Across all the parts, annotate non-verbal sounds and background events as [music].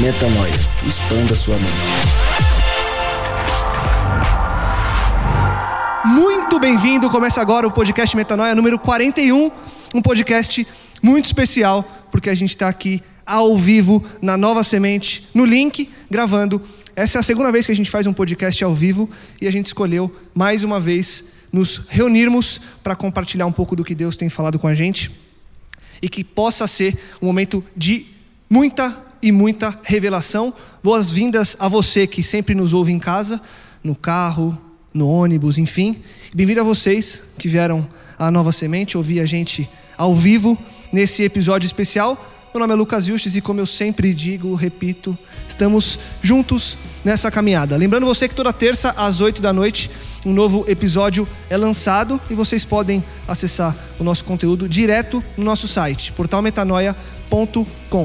Metanoia. Expanda sua mente. Muito bem-vindo. Começa agora o podcast Metanoia número 41, um podcast muito especial, porque a gente está aqui ao vivo na Nova Semente, no link, gravando. Essa é a segunda vez que a gente faz um podcast ao vivo e a gente escolheu mais uma vez nos reunirmos para compartilhar um pouco do que Deus tem falado com a gente e que possa ser um momento de muita e muita revelação. Boas-vindas a você que sempre nos ouve em casa, no carro, no ônibus, enfim. Bem-vindo a vocês que vieram à Nova Semente ouvir a gente ao vivo nesse episódio especial. Meu nome é Lucas Vilches e, como eu sempre digo, repito, estamos juntos nessa caminhada. Lembrando você que toda terça às 8 da noite um novo episódio é lançado e vocês podem acessar o nosso conteúdo direto no nosso site, portalmetanoia.com.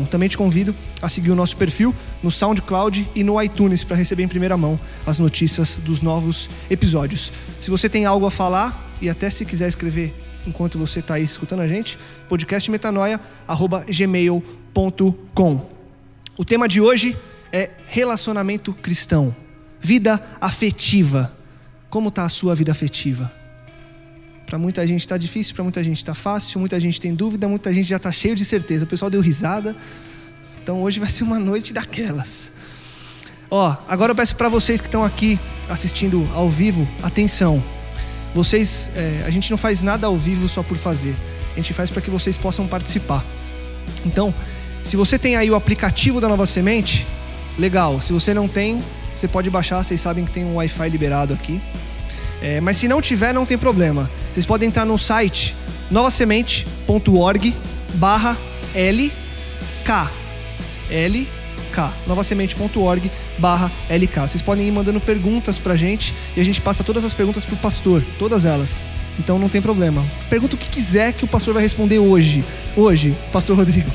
Também te convido a seguir o nosso perfil no SoundCloud e no iTunes para receber em primeira mão as notícias dos novos episódios. Se você tem algo a falar e até se quiser escrever enquanto você está aí escutando a gente, podcastmetanoia.gmail.com. O tema de hoje é relacionamento cristão, vida afetiva. Como está a sua vida afetiva? Para muita gente está difícil, para muita gente está fácil, muita gente tem dúvida, muita gente já está cheio de certeza. O pessoal deu risada. Então hoje vai ser uma noite daquelas. Ó, agora eu peço para vocês que estão aqui assistindo ao vivo, atenção. Vocês, é, a gente não faz nada ao vivo só por fazer. A gente faz para que vocês possam participar. Então, se você tem aí o aplicativo da Nova Semente, legal. Se você não tem, você pode baixar. Vocês sabem que tem um Wi-Fi liberado aqui. É, mas se não tiver, não tem problema. Vocês podem entrar no site novasemente.org barra LK. LK. novasemente.org barra LK. Vocês podem ir mandando perguntas pra gente e a gente passa todas as perguntas pro pastor. Todas elas. Então não tem problema. Pergunta o que quiser que o pastor vai responder hoje. Hoje, pastor Rodrigo.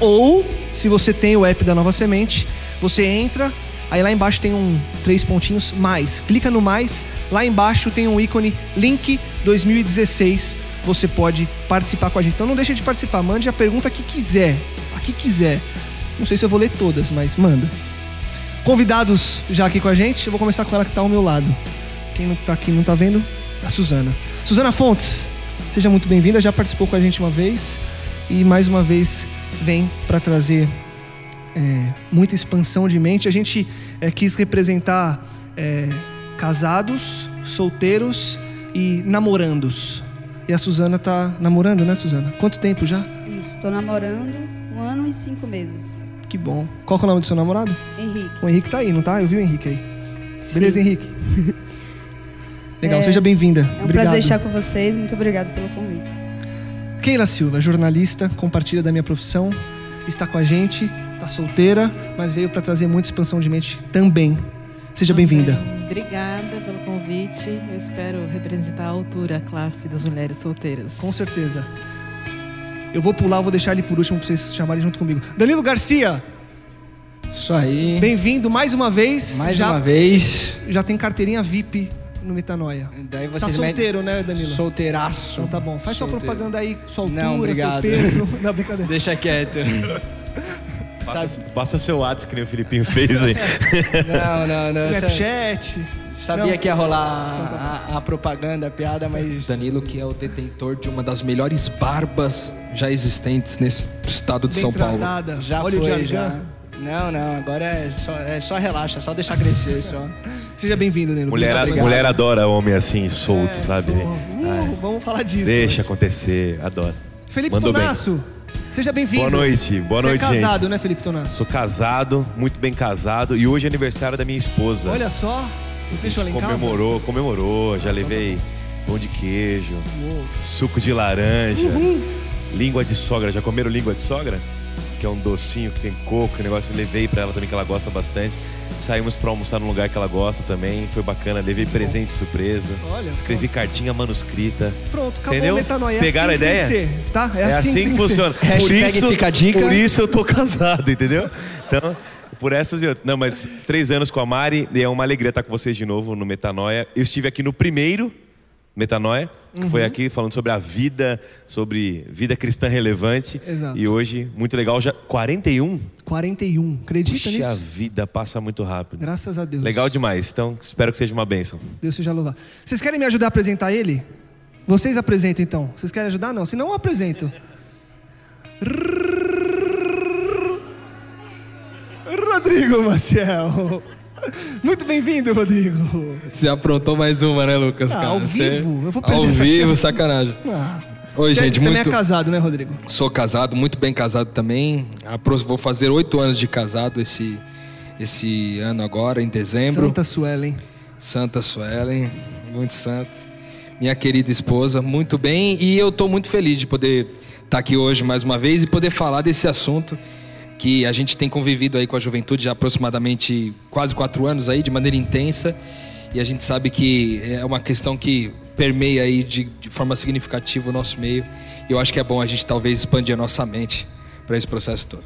Ou, se você tem o app da Nova Semente, você entra, Aí lá embaixo tem um três pontinhos mais. Clica no mais, lá embaixo tem um ícone link 2016. Você pode participar com a gente. Então não deixa de participar, mande a pergunta que quiser, a que quiser. Não sei se eu vou ler todas, mas manda. Convidados já aqui com a gente, eu vou começar com ela que está ao meu lado. Quem não está aqui não está vendo? A Suzana. Suzana Fontes, seja muito bem-vinda, já participou com a gente uma vez e mais uma vez vem para trazer é, muita expansão de mente. A gente é, quis representar é, casados, solteiros e namorandos. E a Suzana tá namorando, né, Suzana? Quanto tempo já? Isso, estou namorando um ano e cinco meses. Que bom. Qual é o nome do seu namorado? Henrique. O Henrique tá aí, não tá? Eu vi o Henrique aí. Sim. Beleza, Henrique? [laughs] Legal, seja bem-vinda. É um Obrigado. prazer estar com vocês. Muito obrigado pelo convite. Keila Silva, jornalista, compartilha da minha profissão, está com a gente, está solteira, mas veio para trazer muita expansão de mente também. Seja bem-vinda. Obrigada pelo convite. Eu espero representar a altura, a classe das mulheres solteiras. Com certeza. Eu vou pular, vou deixar ele por último para vocês chamarem junto comigo. Danilo Garcia, Isso aí. bem-vindo mais uma vez. Mais já, uma vez. Já tem carteirinha VIP no Metanoia. Daí Tá vocês solteiro, né, Danilo? Solteiraço. Então tá bom. Faz sua propaganda aí, sua altura, Não, seu obrigado. peso. [laughs] Não, brincadeira. Deixa quieto. Passa, Sabe- passa seu WhatsApp, que nem o Filipinho fez aí. Não, não, não. Snapchat. Sabia Não. que ia rolar a, a propaganda, a piada, mas. Danilo, que é o detentor de uma das melhores barbas já existentes nesse estado de Bem São Paulo. tratada. Já Olha foi, já. Não, não, agora é só, é só relaxa, é só deixar crescer só. Seja bem-vindo, Neno. Mulher, mulher adora homem assim, solto, É, sabe? sou- Uh, vamos falar disso. Deixa hoje. acontecer, adora. Felipe Mandou bem. Tonasso, seja bem-vindo. Boa noite, boa Você noite, é casado, gente. né, Felipe Tonasso? Sou casado, muito bem casado, e hoje é aniversário da minha esposa. Olha só, você deixou gente em casa? comemorou, comemorou, já levei pão de queijo, Uou. suco de laranja, língua de sogra. Já comeram língua de sogra? Que é um docinho que tem coco, negócio. Eu levei pra ela também, que ela gosta bastante. Saímos pra almoçar num lugar que ela gosta também, foi bacana. Levei presente surpresa. Olha só. Escrevi cartinha manuscrita. Pronto, acabou Entendeu? metanoia. É Pegaram assim a ideia? Ser, tá? É, assim, que, funciona. Por Hashtag isso, fica a dica. por isso eu tô [laughs] casado, entendeu? Então, por essas e outras. Não, mas três anos com a Mari e é uma alegria estar com vocês de novo no Metanoia. Eu estive aqui no primeiro Metanoia, que Uhum. foi aqui falando sobre a vida, sobre vida cristã relevante. Exato. E hoje, muito legal, já 41? 41, acredita Puxa, a nisso? vida passa muito rápido. Graças a Deus. Legal demais. Então, espero que seja uma bênção. Deus seja louvado. Vocês querem me ajudar a apresentar ele? Vocês apresentam então. Vocês querem ajudar? Não. Se não, eu apresento. Rodrigo Maciel. Muito bem-vindo, Rodrigo. Você aprontou mais uma, né, Lucas? Ah, cara? ao Você- vivo? Eu vou perder Ao essa vivo, chance. sacanagem. Ah, Oi, você gente, também muito... é casado, né, Rodrigo? Sou casado, muito bem casado também. Vou fazer oito anos de casado esse, esse ano agora, em dezembro. Santa Suelen. Santa Suelen, muito santa. Minha querida esposa, muito bem. E eu estou muito feliz de poder estar aqui hoje mais uma vez e poder falar desse assunto que a gente tem convivido aí com a juventude já aproximadamente quase quatro anos aí, de maneira intensa. E a gente sabe que é uma questão que permeia aí de, de forma significativa o nosso meio. E eu acho que é bom a gente talvez expandir a nossa mente para esse processo todo.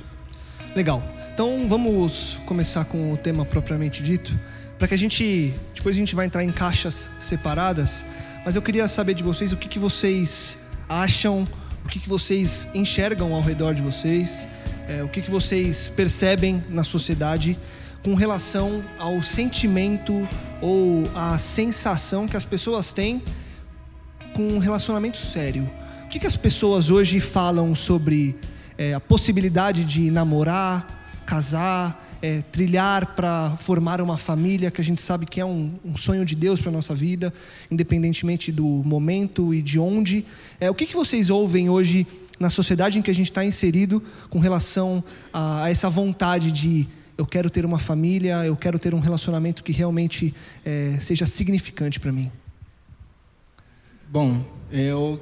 Legal. Então vamos começar com o tema propriamente dito, para que a gente depois a gente vai entrar em caixas separadas. Mas eu queria saber de vocês o que, que vocês acham, o que, que vocês enxergam ao redor de vocês, é, o que, que vocês percebem na sociedade com relação ao sentimento ou à sensação que as pessoas têm com um relacionamento sério. O que, que as pessoas hoje falam sobre é, a possibilidade de namorar, casar, é, trilhar para formar uma família, que a gente sabe que é um, um sonho de Deus para nossa vida, independentemente do momento e de onde. É, o que, que vocês ouvem hoje na sociedade em que a gente está inserido com relação a, a essa vontade de eu quero ter uma família, eu quero ter um relacionamento que realmente é, seja significante para mim? Bom, eu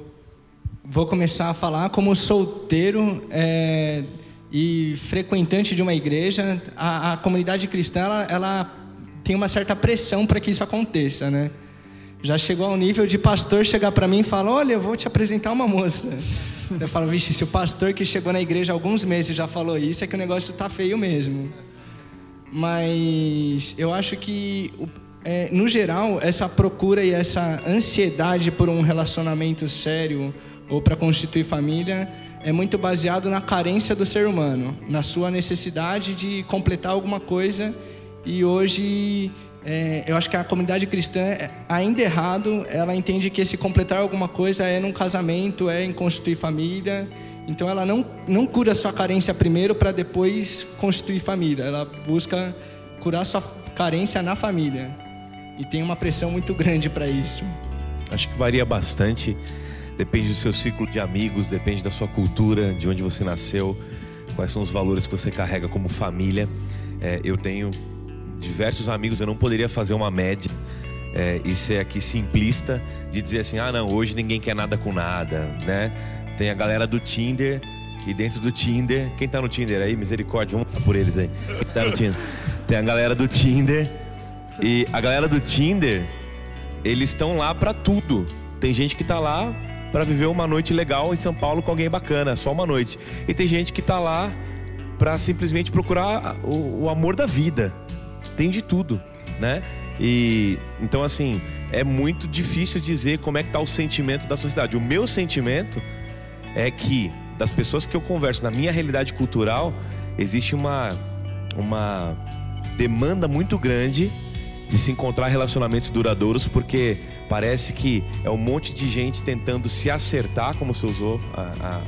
vou começar a falar como solteiro é, e frequentante de uma igreja. A, a comunidade cristã ela, ela tem uma certa pressão para que isso aconteça, né? Já chegou ao nível de pastor chegar para mim e falar: Olha, eu vou te apresentar uma moça. Eu falo: Vixe, se o pastor que chegou na igreja há alguns meses já falou isso, é que o negócio tá feio mesmo. Mas eu acho que, é, no geral, essa procura e essa ansiedade por um relacionamento sério ou para constituir família é muito baseado na carência do ser humano, na sua necessidade de completar alguma coisa. E hoje, é, eu acho que a comunidade cristã, é, ainda errado, ela entende que esse completar alguma coisa é num casamento, é em constituir família. Então ela não, não cura sua carência primeiro para depois constituir família. Ela busca curar sua carência na família. E tem uma pressão muito grande para isso. Acho que varia bastante. Depende do seu ciclo de amigos, depende da sua cultura, de onde você nasceu, quais são os valores que você carrega como família. É, eu tenho diversos amigos, eu não poderia fazer uma média é, e ser aqui simplista de dizer assim: ah, não, hoje ninguém quer nada com nada, né? Tem a galera do Tinder e dentro do Tinder, quem tá no Tinder aí, misericórdia, vamos por eles aí. Quem tá no Tinder? Tem a galera do Tinder e a galera do Tinder eles estão lá pra tudo. Tem gente que tá lá pra viver uma noite legal em São Paulo com alguém bacana, só uma noite. E tem gente que tá lá pra simplesmente procurar o, o amor da vida. Tem de tudo, né? E então assim, é muito difícil dizer como é que tá o sentimento da sociedade. O meu sentimento é que das pessoas que eu converso na minha realidade cultural, existe uma uma demanda muito grande de se encontrar relacionamentos duradouros, porque parece que é um monte de gente tentando se acertar, como você usou a,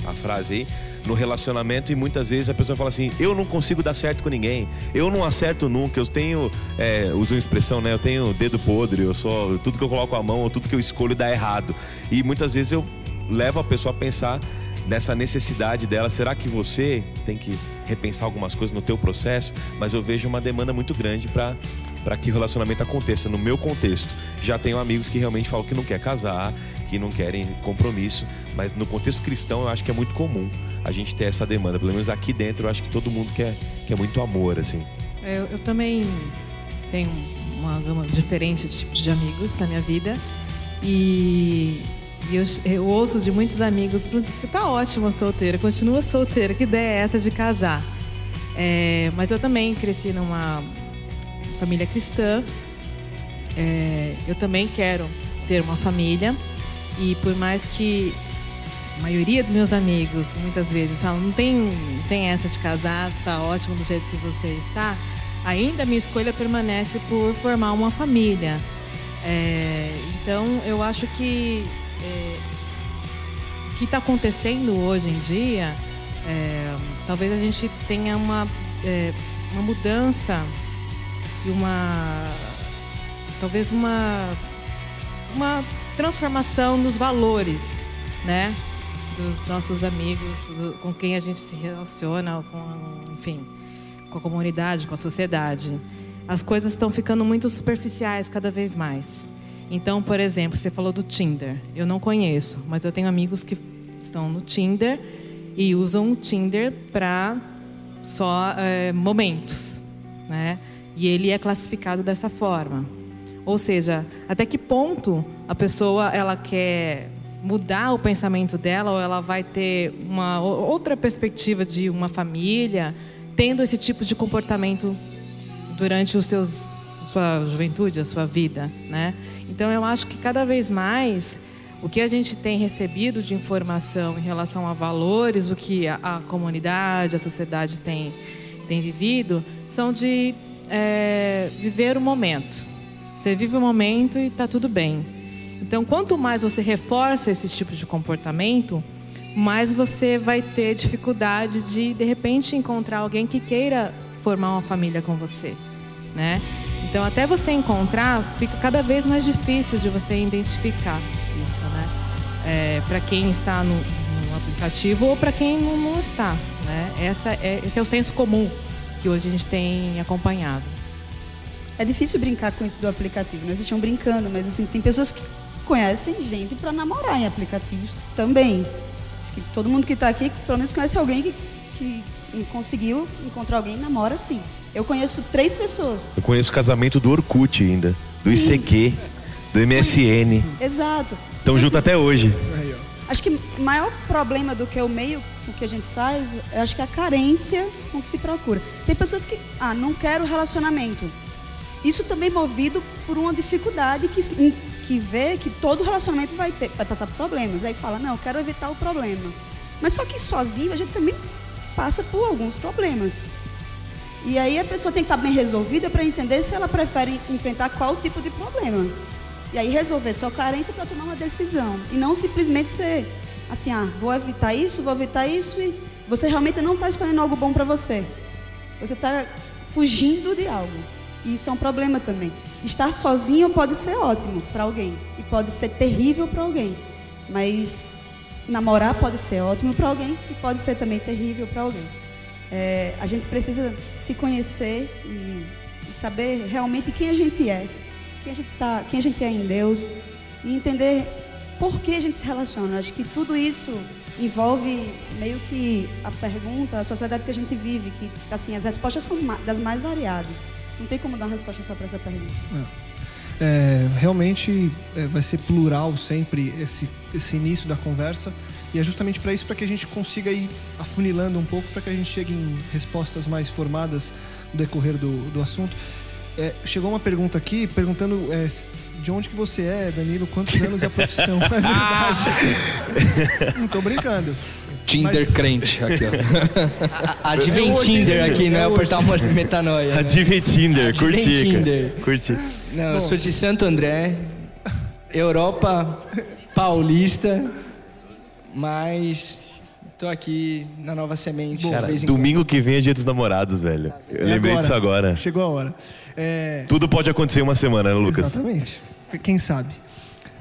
a- a frase aí, no relacionamento e muitas vezes a pessoa fala assim: eu não consigo dar certo com ninguém, eu não acerto nunca, eu tenho, é, uso uma expressão, né? Eu tenho dedo podre, eu sou tudo que eu coloco a mão, tudo que eu escolho dá errado. E muitas vezes eu levo a pessoa a pensar nessa necessidade dela. Será que você tem que repensar algumas coisas no teu processo? Mas eu vejo uma demanda muito grande para para que o relacionamento aconteça no meu contexto. Já tenho amigos que realmente falam que não quer casar, que não querem compromisso, mas no contexto cristão eu acho que é muito comum a gente ter essa demanda. Pelo menos aqui dentro eu acho que todo mundo quer, quer muito amor, assim. Eu, eu também tenho uma gama diferente de tipos de amigos na minha vida e e eu, eu, ouço de muitos amigos, você tá ótima solteira, continua solteira, que ideia é essa de casar? É, mas eu também cresci numa família cristã, é, eu também quero ter uma família e por mais que a maioria dos meus amigos muitas vezes falam, não tem, tem essa de casar, tá ótimo do jeito que você está, ainda a minha escolha permanece por formar uma família. É, então eu acho que é, o que está acontecendo hoje em dia, é, talvez a gente tenha uma, é, uma mudança e uma talvez uma uma transformação nos valores, né, dos nossos amigos, do, com quem a gente se relaciona, com, enfim, com a comunidade, com a sociedade. As coisas estão ficando muito superficiais cada vez mais. Então, por exemplo, você falou do Tinder. Eu não conheço, mas eu tenho amigos que estão no Tinder e usam o Tinder para só é, momentos, né? E ele é classificado dessa forma. Ou seja, até que ponto a pessoa ela quer mudar o pensamento dela ou ela vai ter uma outra perspectiva de uma família tendo esse tipo de comportamento durante os seus sua juventude, a sua vida, né? Então eu acho que cada vez mais o que a gente tem recebido de informação em relação a valores, o que a, a comunidade, a sociedade tem, tem vivido, são de é, viver o momento. Você vive o momento e está tudo bem. Então, quanto mais você reforça esse tipo de comportamento, mais você vai ter dificuldade de, de repente, encontrar alguém que queira formar uma família com você, né? Então, até você encontrar, fica cada vez mais difícil de você identificar isso, né? É, para quem está no, no, aplicativo ou para quem não, não, está, né? Essa é, esse é o senso comum que hoje a gente tem acompanhado. É difícil brincar com isso do aplicativo. Nós estamos brincando, mas assim tem pessoas que conhecem gente para namorar em aplicativos também. Acho que todo mundo que está aqui, pelo menos conhece alguém que, que conseguiu encontrar alguém e namora sim. Eu conheço três pessoas. Eu conheço o casamento do Orkut ainda, do Sim. ICQ, do MSN. Exato. Estão juntos até hoje. Acho que o maior problema do que o meio com que a gente faz, eu acho que é a carência com que se procura. Tem pessoas que, ah, não quero relacionamento. Isso também movido por uma dificuldade que, que vê que todo relacionamento vai, ter, vai passar por problemas. Aí fala, não, eu quero evitar o problema. Mas só que sozinho a gente também passa por alguns problemas. E aí a pessoa tem que estar bem resolvida para entender se ela prefere enfrentar qual tipo de problema. E aí resolver sua carência para tomar uma decisão. E não simplesmente ser assim, ah, vou evitar isso, vou evitar isso. E você realmente não está escolhendo algo bom para você. Você está fugindo de algo. E isso é um problema também. Estar sozinho pode ser ótimo para alguém. E pode ser terrível para alguém. Mas namorar pode ser ótimo para alguém e pode ser também terrível para alguém. É, a gente precisa se conhecer e, e, saber realmente quem a gente é, quem a gente, tá, quem a gente é em Deus e entender por que a gente se relaciona. Acho que tudo isso envolve meio que a pergunta, a sociedade que a gente vive, que assim as respostas são das mais variadas. Não tem como dar uma resposta só para essa pergunta. É. É, realmente é, vai ser plural sempre esse, esse início da conversa. E é justamente para isso, para que a gente consiga ir afunilando um pouco, para que a gente chegue em respostas mais formadas no decorrer do, do assunto. É, chegou uma pergunta aqui perguntando é, de onde que você é, Danilo, quantos anos é a profissão. [laughs] É verdade. [laughs] Não tô brincando. Tinder Mas... crente aqui, ó. [laughs] Advent Tinder aqui, não é o portal metanoia. Né? Advent Tinder, curti. Tinder. Curti. Não, Bom. eu sou de Santo André, Europa Paulista mas Tô aqui na Nova Semente. Cara, domingo que vem é dia dos namorados, velho. Eu É lembrei disso agora. Chegou a hora. É, Tudo pode acontecer em uma semana, né, Lucas? Exatamente. Quem sabe?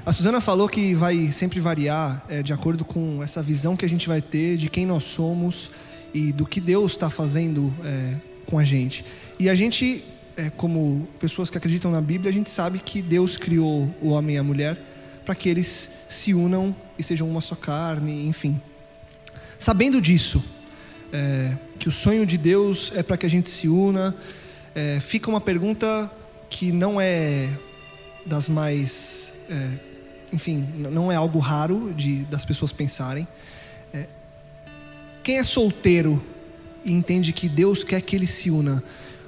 A Suzana falou que vai sempre variar é, de acordo com essa visão que a gente vai ter de quem nós somos e do que Deus está fazendo é, com a gente. E a gente, é, como pessoas que acreditam na Bíblia, a gente sabe que Deus criou o homem e a mulher para que eles se unam e sejam uma só carne, enfim. Sabendo disso, é, que o sonho de Deus é para que a gente se una, é, fica uma pergunta que não é das mais. é, enfim, não é algo raro de, das pessoas pensarem. É, quem é solteiro e entende que Deus quer que ele se una,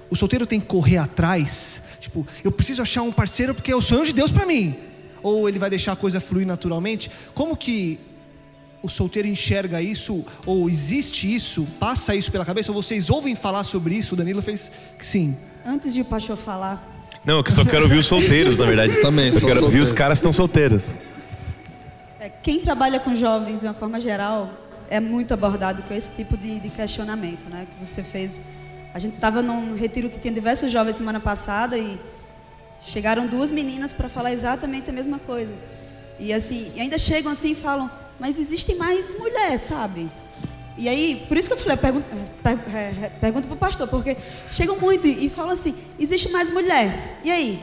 o solteiro tem que correr atrás? Tipo, eu preciso achar um parceiro porque é o sonho de Deus para mim. Ou ele vai deixar a coisa fluir naturalmente? Como que o solteiro enxerga isso, ou existe isso, passa isso pela cabeça, ou vocês ouvem falar sobre isso? O Danilo fez que sim. Antes de o pastor falar, Não, eu só quero ouvir os solteiros, na verdade. Também, Eu sou quero ouvir solteiro. os caras que estão solteiros. é, quem trabalha com jovens de uma forma geral é muito abordado com esse tipo de, de questionamento, né? Que você fez. A gente estava num retiro que tinha diversos jovens semana passada e chegaram duas meninas para falar exatamente a mesma coisa. E assim, e ainda chegam assim e falam, mas existe mais mulher, sabe? E aí, por isso que eu falei, per, é, é, pergunta para o pastor, porque chegam muito e, e falam assim, existe mais mulher. E aí?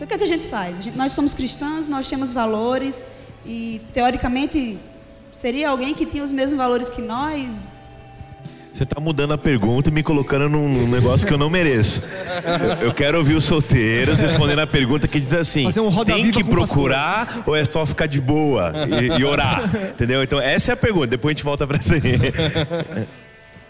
O que é que a gente faz? A gente- nós somos cristãos, nós temos valores e teoricamente seria alguém que tinha os mesmos valores que nós. Você tá mudando a pergunta e me colocando num, num negócio que eu não mereço. Eu, eu quero ouvir os solteiros respondendo a pergunta que diz assim: Fazer um tem que com o pastor." procurar ou é só ficar de boa e, e orar? Entendeu? Então, essa é a pergunta. Depois a gente volta pra essa [laughs] aí.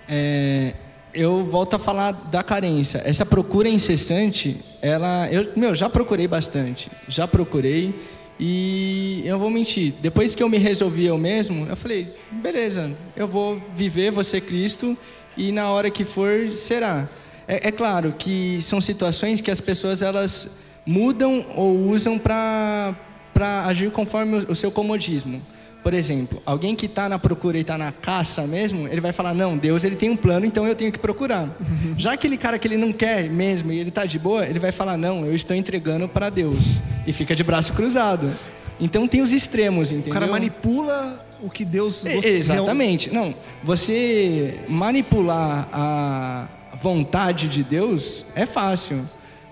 É, eu volto a falar da carência. Essa procura incessante, ela, eu, meu, já procurei bastante, já procurei e eu vou mentir. Depois que eu me resolvi eu mesmo, eu falei, beleza, eu vou viver, vou ser Cristo e na hora que for será. É, é claro que são situações que as pessoas elas mudam ou usam para agir conforme o, o seu comodismo. Por exemplo, alguém que está na procura e está na caça mesmo, ele vai falar: não, Deus ele tem um plano, então eu tenho que procurar. [laughs] Já aquele cara que ele não quer mesmo e ele está de boa, ele vai falar: não, eu estou entregando para Deus e fica de braço cruzado. Então tem os extremos, entendeu? O cara manipula o que Deus Exatamente. Não, você manipular a vontade de Deus é fácil.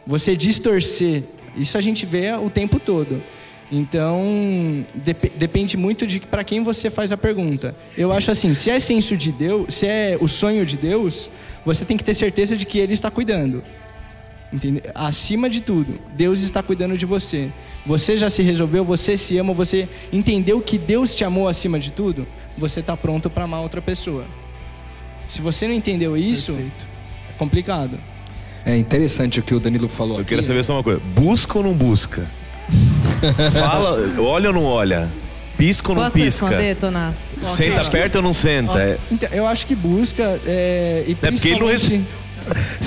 Você distorcer, isso a gente vê o tempo todo. Então, dep- depende muito de para quem você faz a pergunta. Eu acho assim, se é senso de Deus, se é o sonho de Deus, você tem que ter certeza de que ele está cuidando. Entende? Acima de tudo, Deus está cuidando de você. Você já se resolveu, você se ama, você entendeu que Deus te amou acima de tudo, você está pronto para amar outra pessoa. Se você não entendeu isso, é complicado. É interessante o que o Danilo falou Eu aqui. queria saber só uma coisa: busca ou não busca? [laughs] Fala, olha ou não olha? Pisca ou não Posso pisca? responder, Tonás? Senta perto ou não senta? É, Então, eu acho que busca é, e porque ele não principalmente...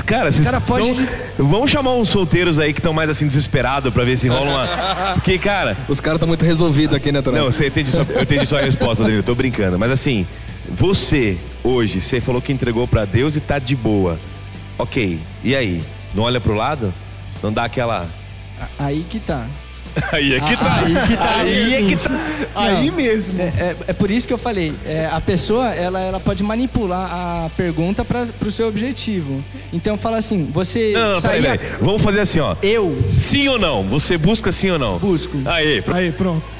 Cara, vocês Cara, pode- são- Vamos chamar uns solteiros aí que estão mais assim desesperados pra ver se rola uma. Porque, cara. Os caras estão muito resolvidos aqui, né, Tonás? Não, você entende só, eu entendi só a resposta, Danilo. Eu tô brincando. Mas assim, você, hoje, você falou que entregou pra Deus e tá de boa. Ok. E aí? Não olha pro lado? Não dá aquela. Aí que tá. [laughs] Aí é que tá. Aí que tá. Aí é que tá. Aí mesmo. É, é- é por isso que eu falei, é, a pessoa ela, ela pode manipular a pergunta para o seu objetivo. Então fala assim, você Não, não, peraí, saía- peraí. Vamos fazer assim, ó. Eu Sim ou não? Você busca sim ou não? busco. Aí, pronto. Aí, pronto.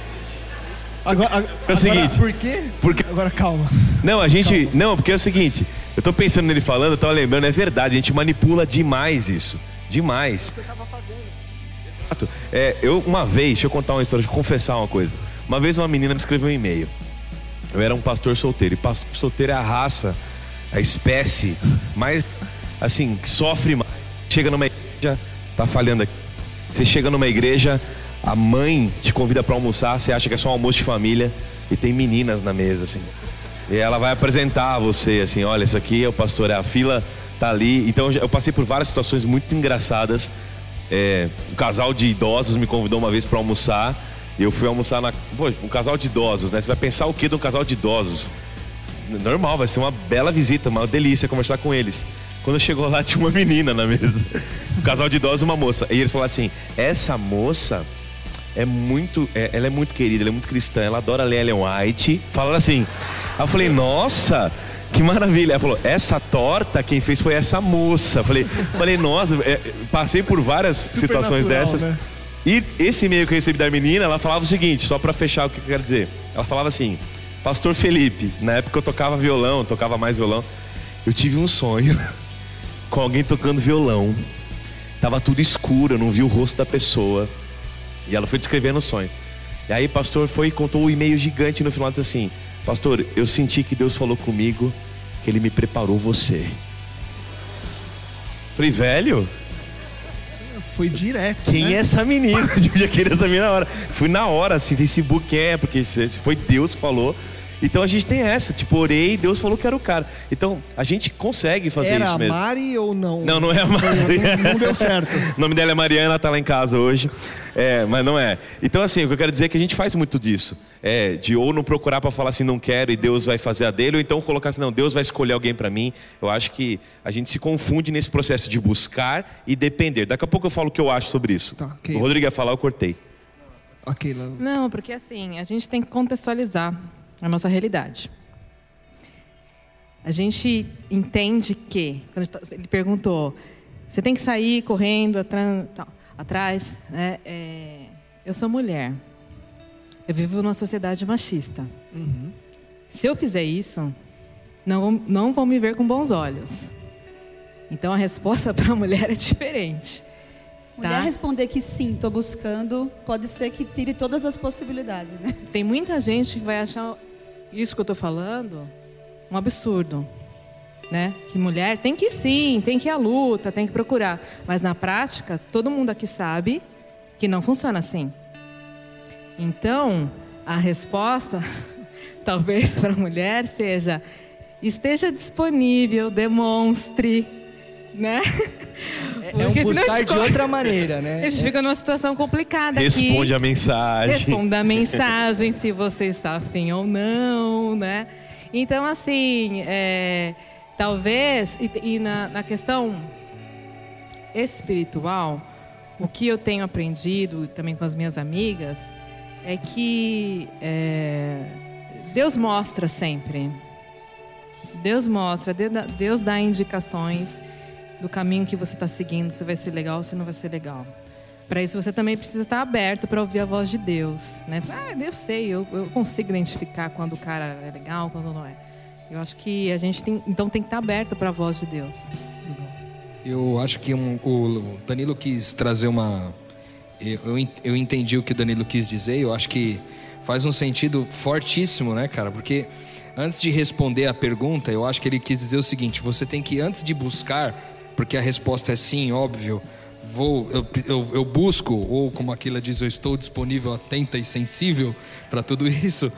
Agora, agora, É o seguinte. Por quê? Porque agora calma. Não, a gente. Não, porque é o seguinte, eu tô pensando nele falando, eu tava lembrando, é verdade, a gente manipula demais isso. Demais. É, eu, uma vez, deixa eu contar uma história, deixa eu confessar uma coisa. Uma vez uma menina me escreveu um e-mail. Eu era um pastor solteiro. E pastor solteiro é a raça, a espécie mais, assim, que sofre mais. Chega numa igreja, tá falhando aqui. Você chega numa igreja, a mãe te convida para almoçar, você acha que é só um almoço de família e tem meninas na mesa, assim. E ela vai apresentar a você, assim, olha, esse aqui é o pastor, é a fila tá ali. Então eu passei por várias situações muito engraçadas. É, um casal de idosos me convidou uma vez para almoçar. E eu fui almoçar na. Pô, um casal de idosos, né? Você vai pensar o que de um casal de idosos? normal, vai ser uma bela visita, uma delícia conversar com eles. Quando chegou lá, [laughs] tinha uma menina na mesa. Um casal de idosos e uma moça. E eles falaram assim: essa moça é muito. é- ela é muito querida, ela é muito cristã, ela adora ler Ellen White. Falaram assim. Aí eu falei, nossa! Que maravilha. Ela falou, essa torta quem fez foi essa moça. Falei, falei nossa, é, passei por várias situações natural, dessas. né? E esse e-mail que eu recebi da menina, ela falava o seguinte, só pra fechar o que eu quero dizer. Ela falava assim: Pastor Felipe, na época eu tocava violão, eu tocava mais violão. Eu tive um sonho [laughs] com alguém tocando violão. Tava tudo escuro, eu não vi o rosto da pessoa. E ela foi descrevendo o sonho. E aí, pastor foi e contou o e-mail gigante no final, disse assim: Pastor, eu senti que Deus falou comigo que Ele me preparou você. Falei, velho, Foi direto. quem né? é essa menina? [laughs] Eu já queria essa menina na hora. Fui na hora, assim, Facebook é, porque foi Deus que falou. Então a gente tem essa, tipo, orei e Deus falou que era o cara. Então a gente consegue fazer Era isso a mesmo. Mari ou não? Não, não é a Mari. Não, não deu certo. [laughs] O nome dela é Mariana, tá lá em casa hoje. É, mas não é. Então, assim, o que eu quero dizer é que a gente faz muito disso. É, de ou não procurar para falar assim, não quero e Deus vai fazer a dele, ou então colocar assim, não, Deus vai escolher alguém para mim. Eu acho que a gente se confunde nesse processo de buscar e depender. Daqui a pouco eu falo o que eu acho sobre isso. Tá, ok. O Rodrigo ia falar, eu cortei. Não, porque assim, a gente tem que contextualizar a nossa realidade. A gente entende que, quando tá- ele perguntou, você tem que sair correndo tal, atrás, né? É, eu sou mulher. Eu vivo numa sociedade machista. Se eu fizer isso, não, não vão me ver com bons olhos. Então a resposta [laughs] para a mulher é diferente. Mulher Tá. responder que sim, estou buscando, pode ser que tire todas as possibilidades, né? Tem muita gente que vai achar isso que eu estou falando um absurdo. Né? Que mulher tem que sim, tem que ir à luta, tem que procurar. Mas na prática, todo mundo aqui sabe que não funciona assim. Então, a resposta, [laughs] talvez para a mulher, seja: esteja disponível, demonstre. Né? [laughs] É um Porque senão a buscar gente de outra maneira, né? A gente fica numa situação complicada aqui. Responde a mensagem. Responda a mensagem se você está afim ou não, né? Então, assim, é, talvez, e, e na, na questão espiritual, o que eu tenho aprendido também com as minhas amigas é que é, Deus mostra sempre. Deus mostra, Deus dá indicações do caminho que você está seguindo, se vai ser legal ou se não vai ser legal. Para isso você também precisa estar aberto para ouvir a voz de Deus, né? Ah, eu sei, eu, eu consigo identificar quando o cara é legal, quando não é. Eu acho que a gente tem, então tem que estar aberto para a voz de Deus. Eu acho que um- o Danilo quis trazer uma. Eu, eu en- eu entendi o que o Danilo quis dizer, eu acho que faz um sentido fortíssimo, né, cara? Porque antes de responder a pergunta, eu acho que ele quis dizer o seguinte: você tem que, antes de buscar, porque a resposta é sim, óbvio, vou, eu, eu, eu busco, ou como aquilo diz, eu estou disponível, atenta e sensível para tudo [laughs] isso.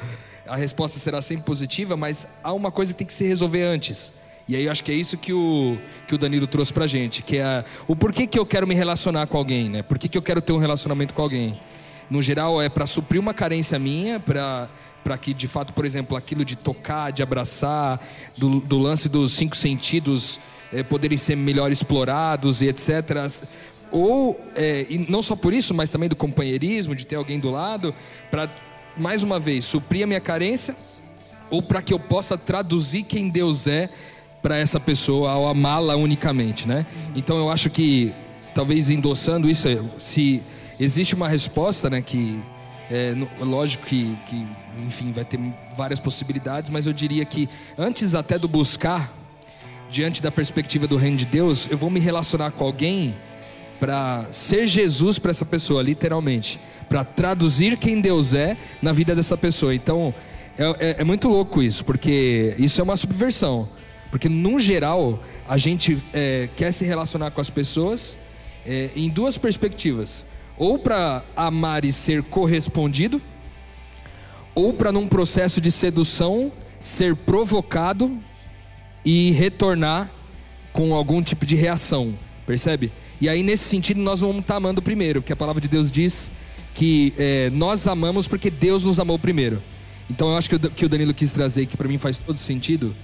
A resposta será sempre positiva, mas há uma coisa que tem que se resolver antes. E aí eu acho que é isso que o, que o Danilo trouxe pra gente, que é a- o porquê que eu quero me relacionar com alguém, né? Por que, que eu quero ter um relacionamento com alguém? No geral é para suprir uma carência minha, para para que de fato, por exemplo, aquilo de tocar, de abraçar, do, do lance dos cinco sentidos eh, poderem ser melhor explorados e etc. Ou eh, e não só por isso, mas também do companheirismo, de ter alguém do lado, para mais uma vez suprir a minha carência ou para que eu possa traduzir quem Deus é para essa pessoa ao amá-la unicamente, né? Então eu acho que talvez endossando isso, é, se existe uma resposta, né, que é, lógico que, que, enfim, vai ter várias possibilidades, mas eu diria que antes até do buscar, diante da perspectiva do reino de Deus, eu vou me relacionar com alguém para ser Jesus para essa pessoa, literalmente, para traduzir quem Deus é na vida dessa pessoa. Então é, é- é muito louco isso, porque isso é uma subversão. Porque no geral a gente é, quer se relacionar com as pessoas é, em duas perspectivas: ou para amar e ser correspondido, ou para num processo de sedução ser provocado e retornar com algum tipo de reação, percebe? E aí nesse sentido nós vamos estar amando primeiro, porque a palavra de Deus diz que é, nós amamos porque Deus nos amou primeiro. Então eu acho que o que o Danilo quis trazer, que para mim faz todo sentido,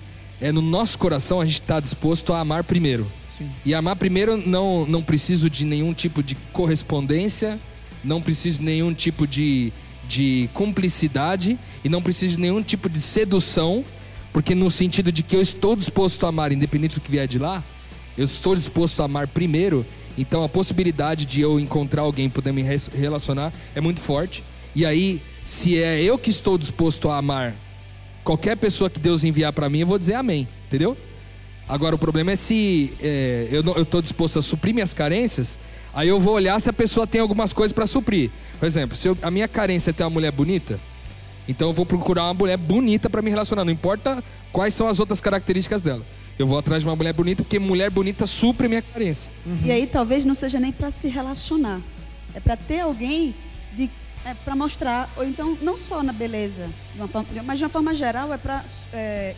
é no nosso coração a gente estar tá disposto a amar primeiro. Sim. E amar primeiro não, não preciso de nenhum tipo de correspondência, não preciso de nenhum tipo de, de cumplicidade e não preciso de nenhum tipo de sedução, porque no sentido de que eu estou disposto a amar, independente do que vier de lá, eu estou disposto a amar primeiro, então a possibilidade de eu encontrar alguém poder me relacionar é muito forte. E aí, se é eu que estou disposto a amar qualquer pessoa que Deus enviar para mim, eu vou dizer amém, entendeu? Agora o problema é se é, eu estou disposto a suprir minhas carências, aí eu vou olhar se a pessoa tem algumas coisas para suprir. Por exemplo, se eu, a minha carência é ter uma mulher bonita, então eu vou procurar uma mulher bonita para me relacionar, não importa quais são as outras características dela. Eu vou atrás de uma mulher bonita porque mulher bonita supre minha carência. Uhum. E aí talvez não seja nem para se relacionar. É para ter alguém de é para mostrar, ou então não só na beleza, de forma, mas de uma forma geral é para é,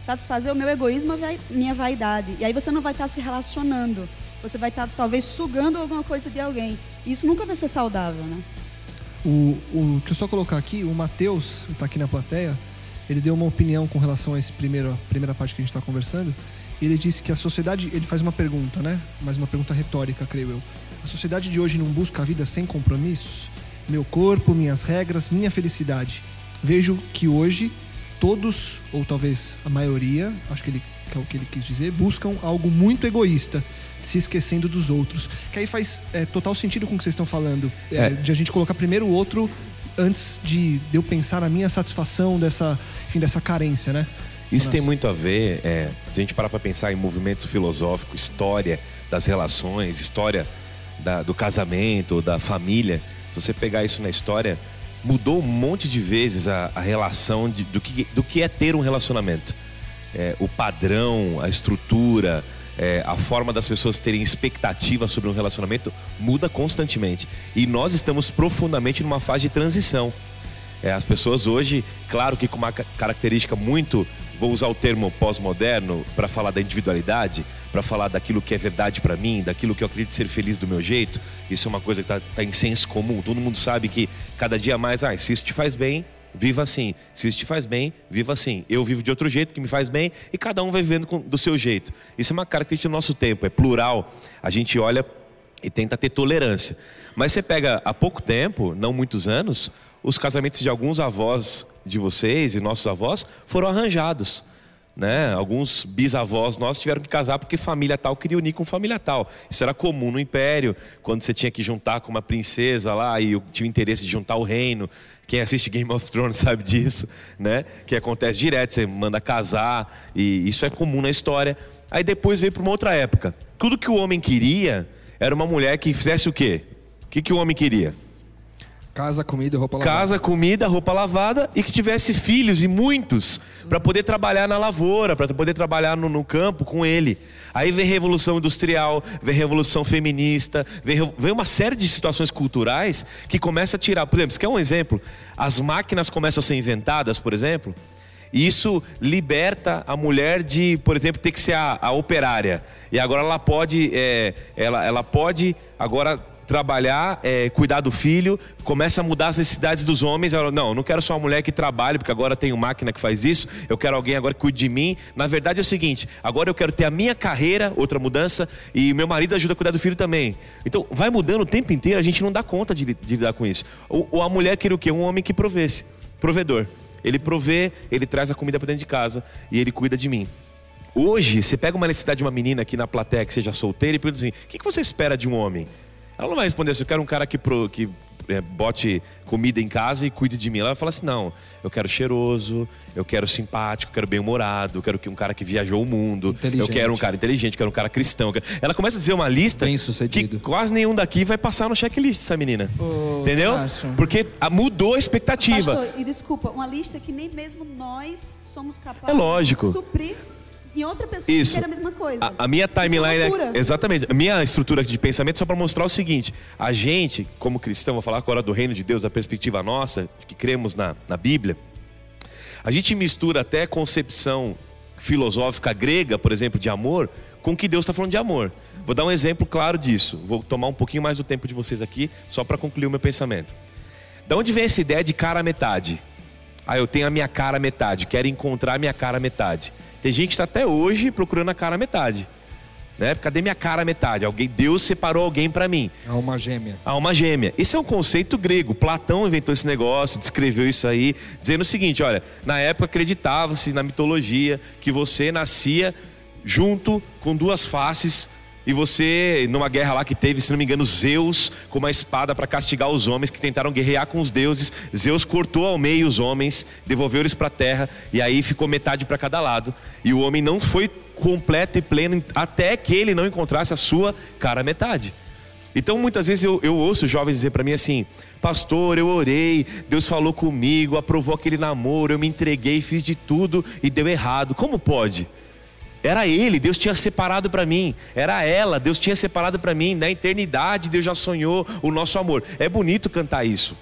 satisfazer o meu egoísmo, e minha vaidade. E aí você não vai estar tá se relacionando, você vai estar tá, talvez sugando alguma coisa de alguém. Isso nunca vai ser saudável, né? O, o, deixa eu só colocar aqui, o Matheus, está aqui na plateia, ele deu uma opinião com relação a essa primeira, primeira parte que a gente está conversando. Ele disse que a sociedade, ele faz uma pergunta, né? Mas uma pergunta retórica, creio eu. A sociedade de hoje não busca a vida sem compromissos? Meu corpo, minhas regras, minha felicidade. Vejo que hoje todos, ou talvez a maioria, acho que, ele, que é o que ele quis dizer, buscam algo muito egoísta, se esquecendo dos outros. Que aí faz é, total sentido com o que vocês estão falando. É, é. De a gente colocar primeiro o outro antes de, de eu pensar na minha satisfação dessa, enfim, dessa carência, né? Isso Nossa. tem muito a ver, é, se a gente parar para pensar em movimentos filosóficos, história das relações, história da, do casamento, da família, se você pegar isso na história, mudou um monte de vezes a, a relação de, do, que, do que é ter um relacionamento. É, o padrão, a estrutura, é, a forma das pessoas terem expectativa sobre um relacionamento muda constantemente. E nós estamos profundamente numa fase de transição. É, as pessoas hoje, claro que com uma característica muito, vou usar o termo pós-moderno para falar da individualidade, para falar daquilo que é verdade para mim, daquilo que eu acredito ser feliz do meu jeito. Isso é uma coisa que está tá em senso comum. Todo mundo sabe que cada dia mais, ah, se isso te faz bem, viva assim. Se isso te faz bem, viva assim. Eu vivo de outro jeito que me faz bem e cada um vai vivendo do seu jeito. Isso é uma característica do nosso tempo, é plural. A gente olha e tenta ter tolerância. Mas você pega há pouco tempo, não muitos anos, os casamentos de alguns avós de vocês e nossos avós foram arranjados. Né? Alguns bisavós nossos tiveram que casar porque família tal queria unir com família tal. Isso era comum no Império, quando você tinha que juntar com uma princesa lá e tinha o interesse de juntar o reino. Quem assiste Game of Thrones [laughs] sabe disso, né? Que acontece direto, você manda casar e isso é comum na história. Aí depois veio para uma outra época. Tudo que o homem queria era uma mulher que fizesse o quê? O que, que o homem queria? Casa, comida, roupa lavada. Casa, comida, roupa lavada e que tivesse filhos e muitos para poder trabalhar na lavoura, para poder trabalhar no, no, campo com ele. Aí vem revolução industrial, vem revolução feminista, vem, vem uma série de situações culturais que começa a tirar. Por exemplo, você quer um exemplo? As máquinas começam a ser inventadas, por exemplo, e isso liberta a mulher de, por exemplo, ter que ser a, a operária. E agora ela pode, é, ela, ela pode agora trabalhar, é, cuidar do filho, começa a mudar as necessidades dos homens. Eu, não, não quero só uma mulher que trabalhe, porque agora tenho máquina que faz isso. Eu quero alguém agora que cuide de mim. Na verdade é o seguinte: agora eu quero ter a minha carreira, outra mudança, e meu marido ajuda a cuidar do filho também. Então vai mudando o tempo inteiro, a gente não dá conta de, de lidar com isso. Ou, ou a mulher queria o quê? Um homem que provesse, provedor. Ele provê, ele traz a comida para dentro de casa e ele cuida de mim. Hoje, você pega uma necessidade de uma menina aqui na plateia que seja solteira e pergunta assim: o que você espera de um homem? Ela não vai responder assim, eu quero um cara que, pro, que é, bote comida em casa e cuide de mim. Ela vai falar assim: não, eu quero cheiroso, eu quero simpático, eu quero bem-humorado, eu quero um cara que viajou o mundo, eu quero um cara inteligente, eu quero um cara cristão. Ela começa a dizer uma lista que quase nenhum daqui vai passar no checklist, essa menina. Oh, Entendeu? Porque mudou a expectativa. Pastor, e desculpa, uma lista que nem mesmo nós somos capazes é lógico. de suprir e outra pessoa Isso. a mesma coisa. A, a minha é timeline é, exatamente. A minha estrutura de pensamento é só para mostrar o seguinte: a gente, como cristão, vou falar agora do reino de Deus, a perspectiva nossa, que cremos na, na Bíblia, a gente mistura até concepção filosófica grega, por exemplo, de amor, com que Deus está falando de amor. Vou dar um exemplo claro disso. Vou tomar um pouquinho mais do tempo de vocês aqui, só para concluir o meu pensamento. Da onde vem essa ideia de cara metade? Ah, eu tenho a minha cara metade, quero encontrar a minha cara metade. Tem gente que está até hoje procurando a cara metade. Né? Cadê minha cara metade? Alguém, Deus separou alguém para mim. Alma gêmea. Alma gêmea. Isso é um conceito grego. Platão inventou esse negócio, descreveu isso aí, dizendo o seguinte: olha, na época acreditava-se na mitologia que você nascia junto com duas faces e você, numa guerra lá que teve, se não me engano, Zeus com uma espada para castigar os homens que tentaram guerrear com os deuses. Zeus cortou ao meio os homens, devolveu eles para a terra e aí ficou metade para cada lado. E o homem não foi completo e pleno até que ele não encontrasse a sua cara metade. Então muitas vezes eu, eu ouço jovens dizer para mim assim: Pastor, eu orei, Deus falou comigo, aprovou aquele namoro, eu me entreguei, fiz de tudo e deu errado. Como pode? Era ele, Deus tinha separado para mim. Era ela, Deus tinha separado para mim. Na eternidade, Deus já sonhou o nosso amor. É bonito cantar isso.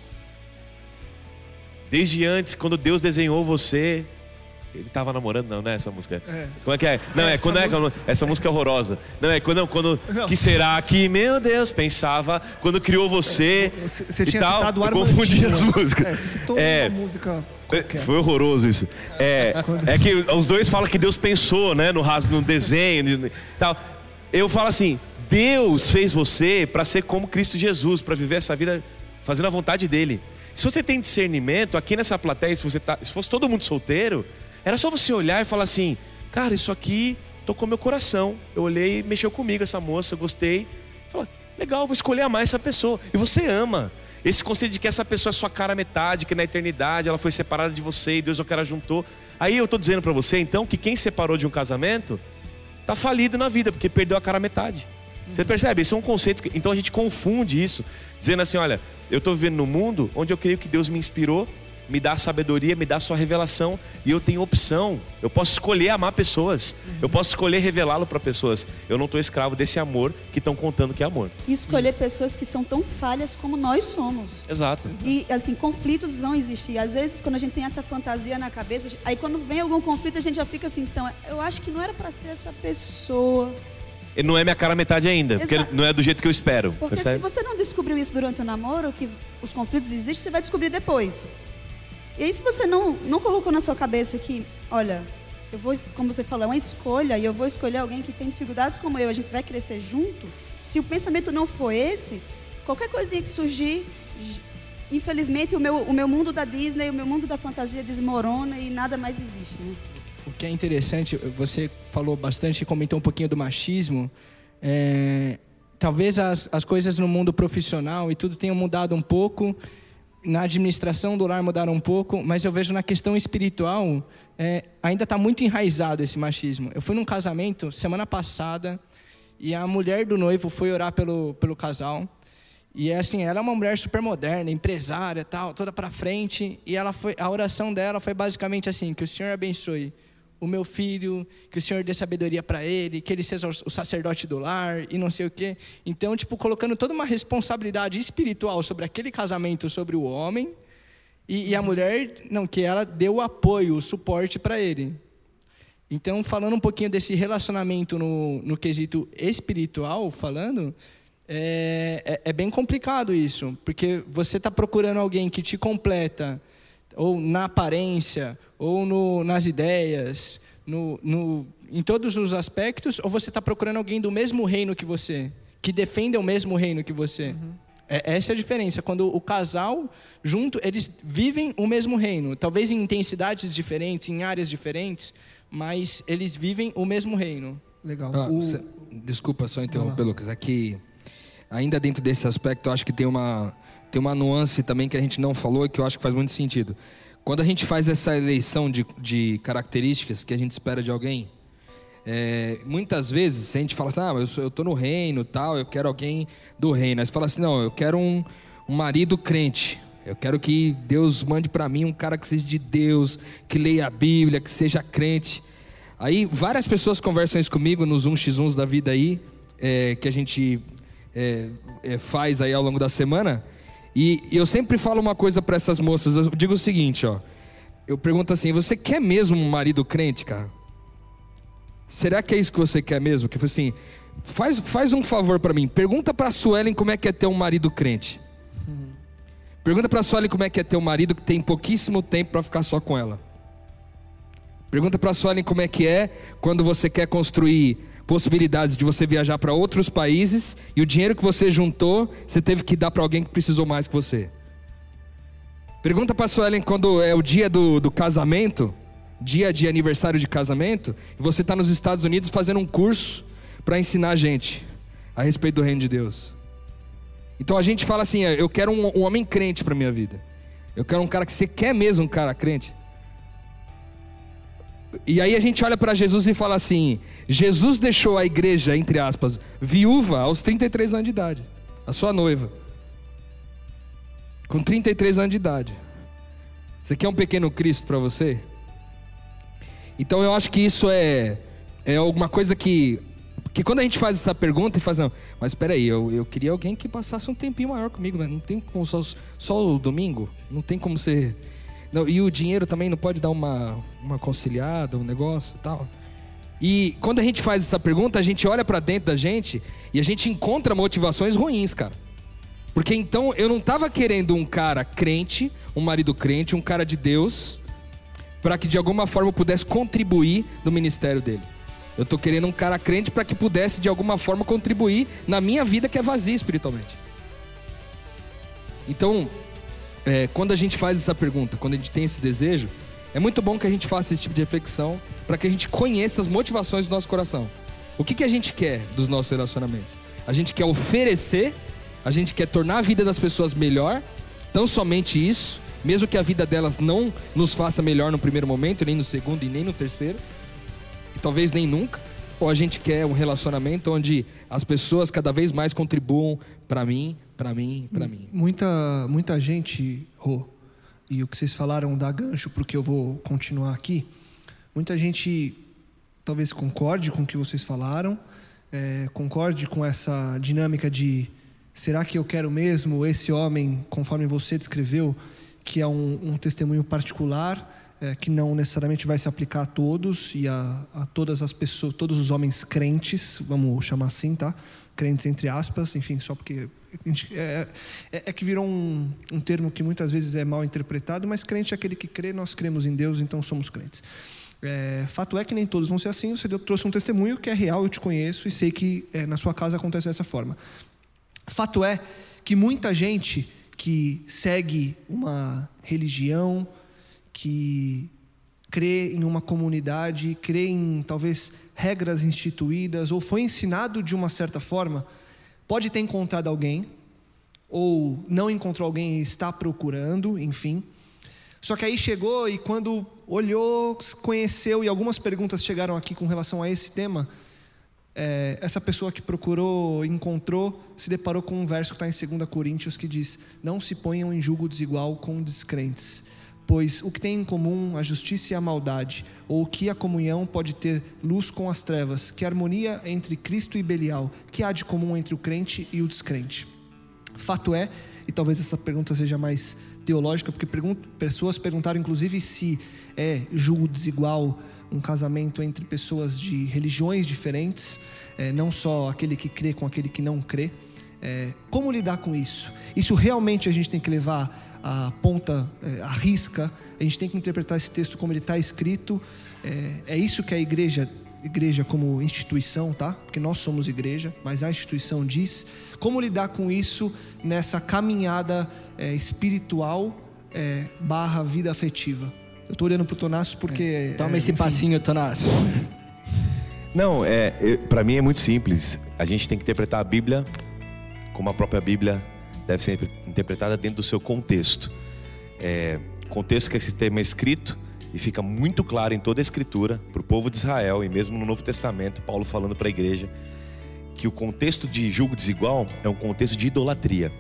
Desde antes, quando Deus desenhou você, ele estava namorando, não, né? Essa música. É. Como é que é? Não, é, é quando é música... é. Essa música é horrorosa. Não, é quando. quando não. Que será que, meu Deus, pensava quando criou você. É, você, você tinha tal, citado o Confundi as músicas. É, você citou é, uma música. Qualquer. Foi horroroso isso. É, é que os dois falam que Deus pensou, né? No, no desenho e tal. Eu falo assim: Deus fez você para ser como Cristo Jesus, para viver essa vida fazendo a vontade dele. Se você tem discernimento, aqui nessa plateia, se, você tá, se fosse todo mundo solteiro, era só você olhar e falar assim: cara, isso aqui tocou meu coração. Eu olhei e mexeu comigo essa moça, eu gostei. Fala, legal, vou escolher amar essa pessoa. E você ama. Esse conceito de que essa pessoa é sua cara metade, que na eternidade ela foi separada de você e Deus é o ela juntou. Aí eu estou dizendo para você então que quem separou de um casamento está falido na vida, porque perdeu a cara metade. Você percebe? Esse é um conceito. Que, então a gente confunde isso, dizendo assim: olha, eu estou vivendo num mundo onde eu creio que Deus me inspirou me dá sabedoria, me dá sua revelação e eu tenho opção. Eu posso escolher amar pessoas. Eu posso escolher revelá-lo para pessoas. Eu não estou escravo desse amor que estão contando que é amor. E escolher pessoas que são tão falhas como nós somos. Exato. E assim, conflitos vão existir. Às vezes, quando a gente tem essa fantasia na cabeça, aí quando vem algum conflito, a gente já fica assim, então, eu acho que não era para ser essa pessoa. Ele não é minha cara metade ainda, Exato. porque não é do jeito que eu espero. Porque percebe? se você não descobriu isso durante o namoro, que os conflitos existem, você vai descobrir depois. E aí, se você não, não colocou na sua cabeça que, olha, eu vou, como você falou, é uma escolha e eu vou escolher alguém que tem dificuldades como eu, a gente vai crescer junto. Se o pensamento não for esse, qualquer coisinha que surgir, infelizmente o meu, o meu mundo da Disney, o meu mundo da fantasia desmorona e nada mais existe. Né? O que é interessante, você falou bastante, comentou um pouquinho do machismo. É, talvez as, as coisas no mundo profissional e tudo tenham mudado um pouco na administração do lar mudaram um pouco, mas eu vejo na questão espiritual é, ainda está muito enraizado esse machismo. Eu fui num casamento semana passada e a mulher do noivo foi orar pelo, pelo casal. E é assim, ela é uma mulher super moderna, empresária, tal, toda para frente. E ela foi, a oração dela foi basicamente assim: que o Senhor abençoe o meu filho, que o Senhor dê sabedoria para ele, que ele seja o sacerdote do lar e não sei o quê. Então, tipo, colocando toda uma responsabilidade espiritual sobre aquele casamento, sobre o homem, e, e a mulher, não, que ela deu o apoio, o suporte para ele. Então, falando um pouquinho desse relacionamento no, no quesito espiritual, falando, é, é, é bem complicado isso, porque você está procurando alguém que te completa, ou na aparência, ou no, nas ideias, no, no, em todos os aspectos, ou você está procurando alguém do mesmo reino que você, que defenda o mesmo reino que você? Uhum. É, essa é a diferença. Quando o casal junto, eles vivem o mesmo reino, talvez em intensidades diferentes, em áreas diferentes, mas eles vivem o mesmo reino. Legal. Ah, o... cê, desculpa só interromper, Lucas. Aqui, ainda dentro desse aspecto, eu acho que tem uma tem uma nuance também que a gente não falou e que eu acho que faz muito sentido. Quando a gente faz essa eleição de, de características que a gente espera de alguém, é, muitas vezes a gente fala assim, ah, eu, eu tô no reino tal, eu quero alguém do reino. Aí você fala assim, não, eu quero um, um marido crente. Eu quero que Deus mande para mim um cara que seja de Deus, que leia a Bíblia, que seja crente. Aí várias pessoas conversam isso comigo nos 1x1s da vida aí, é, que a gente é, é faz aí ao longo da semana. E eu sempre falo uma coisa para essas moças, eu digo o seguinte, ó. Eu pergunto assim: "Você quer mesmo um marido crente, cara? Será que é isso que você quer mesmo?" Que foi assim: "Faz, faz um favor para mim, pergunta para Suelen como é que é ter um marido crente." Pergunta para Suelen como é que é ter um marido que tem pouquíssimo tempo para ficar só com ela. Pergunta para Suelen como é que é quando você quer construir possibilidades de você viajar para outros países e o dinheiro que você juntou, você teve que dar para alguém que precisou mais que você. Pergunta para Suelen quando é o dia do, do casamento, dia de aniversário de casamento, e você está nos Estados Unidos fazendo um curso para ensinar a gente a respeito do reino de Deus. Então a gente fala assim: eu quero um, um homem crente para minha vida. Eu quero um cara que você quer mesmo um cara crente. E aí a gente olha para Jesus e fala assim: Jesus deixou a igreja, entre aspas, viúva aos 33 anos de idade, a sua noiva. Com 33 anos de idade. Você quer um pequeno Cristo para você? Então eu acho que isso é, é alguma coisa que. Que quando a gente faz essa pergunta e faz, não, mas espera aí, eu, eu queria alguém que passasse um tempinho maior comigo, mas não tem como só, só o domingo? Não tem como ser. Não, e o dinheiro também não pode dar uma, uma conciliada, um negócio e tal. E quando a gente faz essa pergunta, a gente olha para dentro da gente e a gente encontra motivações ruins, cara. Porque então eu não estava querendo um cara crente, um marido crente, um cara de Deus, para que de alguma forma eu pudesse contribuir no ministério dele. Eu estou querendo um cara crente para que pudesse de alguma forma contribuir na minha vida que é vazia espiritualmente. Então, é, quando a gente faz essa pergunta, quando a gente tem esse desejo, é muito bom que a gente faça esse tipo de reflexão para que a gente conheça as motivações do nosso coração. O que, que a gente quer dos nossos relacionamentos? A gente quer oferecer a gente quer tornar a vida das pessoas melhor, tão somente isso, mesmo que a vida delas não nos faça melhor no primeiro momento, nem no segundo e nem no terceiro, e talvez nem nunca. Ou a gente quer um relacionamento onde as pessoas cada vez mais contribuam para mim, para mim, para mim. Muita, muita gente, Rô, e o que vocês falaram dá gancho porque eu vou continuar aqui. Muita gente talvez concorde com o que vocês falaram, é, concorde com essa dinâmica de Será que eu quero mesmo esse homem, conforme você descreveu, que é um, um testemunho particular, é, que não necessariamente vai se aplicar a todos e a, a, todas as pessoas, todos os homens crentes, vamos chamar assim, tá? Crentes entre aspas, enfim, só porque é, é, é que virou um, um termo que muitas vezes é mal interpretado, mas crente é aquele que crê, nós cremos em Deus, então somos crentes. É, fato é que nem todos vão ser assim. Você trouxe um testemunho que é real, eu te conheço e sei que é, na sua casa acontece dessa forma. Fato é que muita gente que segue uma religião, que crê em uma comunidade, crê em talvez regras instituídas, ou foi ensinado de uma certa forma, pode ter encontrado alguém, ou não encontrou alguém e está procurando, enfim. Só que aí chegou e quando olhou, conheceu, e algumas perguntas chegaram aqui com relação a esse tema, é, essa pessoa que procurou, encontrou, se deparou com um verso que está em 2 Coríntios que diz: Não se ponham em julgo desigual com descrentes, pois o que tem em comum a justiça e a maldade, ou que a comunhão pode ter luz com as trevas, que harmonia entre Cristo e Belial, que há de comum entre o crente e o descrente. Fato é, e talvez essa pergunta seja mais teológica, porque pessoas perguntaram inclusive se é julgo desigual um casamento entre pessoas de religiões diferentes, é, não só aquele que crê com aquele que não crê. É, como lidar com isso? Isso realmente a gente tem que levar a ponta, é, a risca, a gente tem que interpretar esse texto como ele está escrito. É, é isso que a igreja, igreja como instituição, tá? Porque nós somos igreja, mas a instituição diz. Como lidar com isso nessa caminhada é, espiritual é, barra vida afetiva? Eu tô olhando pro Tonácio porque. É, Toma esse enfim. passinho, Tonácio. Não, é, para mim é muito simples. A gente tem que interpretar a Bíblia como a própria Bíblia deve ser interpretada dentro do seu contexto. É, contexto que esse tema é escrito e fica muito claro em toda a Escritura para o povo de Israel e mesmo no Novo Testamento, Paulo falando para a igreja que o contexto de julgo desigual é um contexto de idolatria,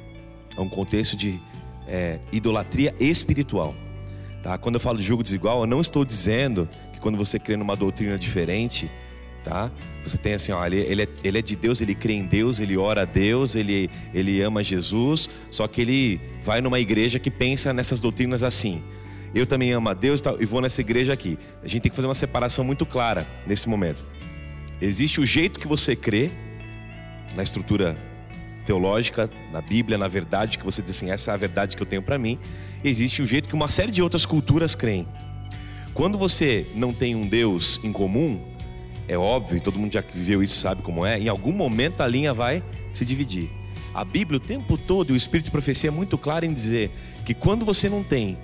é um contexto de é, idolatria espiritual. Tá? Quando eu falo de julgo desigual, eu não estou dizendo que quando você crê numa doutrina diferente, tá? Você tem assim, ó, ele, ele, é, ele é de Deus, ele crê em Deus, ele ora a Deus, ele, ele ama Jesus, só que ele vai numa igreja que pensa nessas doutrinas assim. Eu também amo a Deus e vou nessa igreja aqui. A gente tem que fazer uma separação muito clara nesse momento. Existe o jeito que você crê na estrutura teológica, na Bíblia, na verdade, que você diz assim, essa é a verdade que eu tenho para mim. Existe um jeito que uma série de outras culturas creem. Quando você não tem um Deus em comum, é óbvio, todo mundo já viveu isso, sabe como é, em algum momento a linha vai se dividir. A Bíblia o tempo todo, o Espírito de Profecia é muito claro em dizer que quando você não tem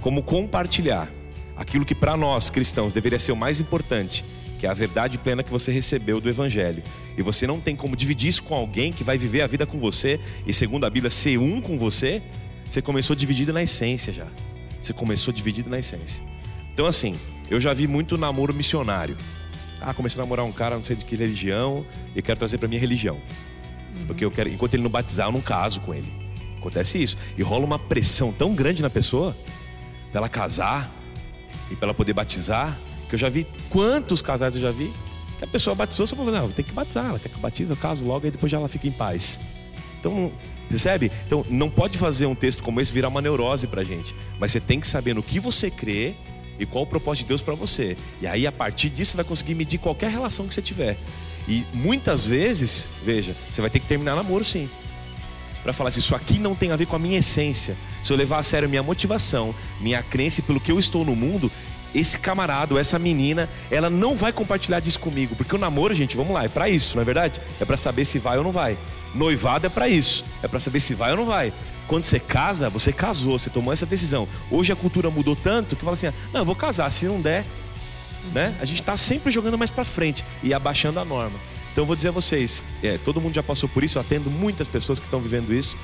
como compartilhar aquilo que para nós cristãos deveria ser o mais importante, que é a verdade plena que você recebeu do Evangelho. E você não tem como dividir isso com alguém que vai viver a vida com você e, segundo a Bíblia, ser um com você. Você começou dividido na essência já. Você começou dividido na essência. Então, assim, eu já vi muito namoro missionário. Ah, comecei a namorar um cara, não sei de que religião, e quero trazer para minha religião. Porque eu quero, enquanto ele não batizar, eu não caso com ele. Acontece isso. E rola uma pressão tão grande na pessoa, pra ela casar e para ela poder batizar, que eu já vi quantos casais eu já vi que a pessoa batizou, você falou, não, tem que batizar, ela quer que eu batize, eu caso logo, aí depois já ela fica em paz. Então, percebe? Então, não pode fazer um texto como esse virar uma neurose pra gente, mas você tem que saber no que você crê e qual o propósito de Deus para você. E aí, a partir disso, você vai conseguir medir qualquer relação que você tiver. E muitas vezes, veja, você vai ter que terminar namoro sim. Para falar assim, isso aqui não tem a ver com a minha essência. Se eu levar a sério minha motivação, minha crença e pelo que eu estou no mundo, esse camarada essa menina, ela não vai compartilhar disso comigo, porque o namoro, gente, vamos lá, é para isso, não é verdade? É para saber se vai ou não vai. Noivado é para isso, é para saber se vai ou não vai. Quando você casa, você casou, você tomou essa decisão. Hoje a cultura mudou tanto que fala assim: "Não, eu vou casar, se não der, né? A gente está sempre jogando mais para frente e abaixando a norma. Então vou dizer a vocês, é, todo mundo já passou por isso, eu atendo muitas pessoas que estão vivendo isso.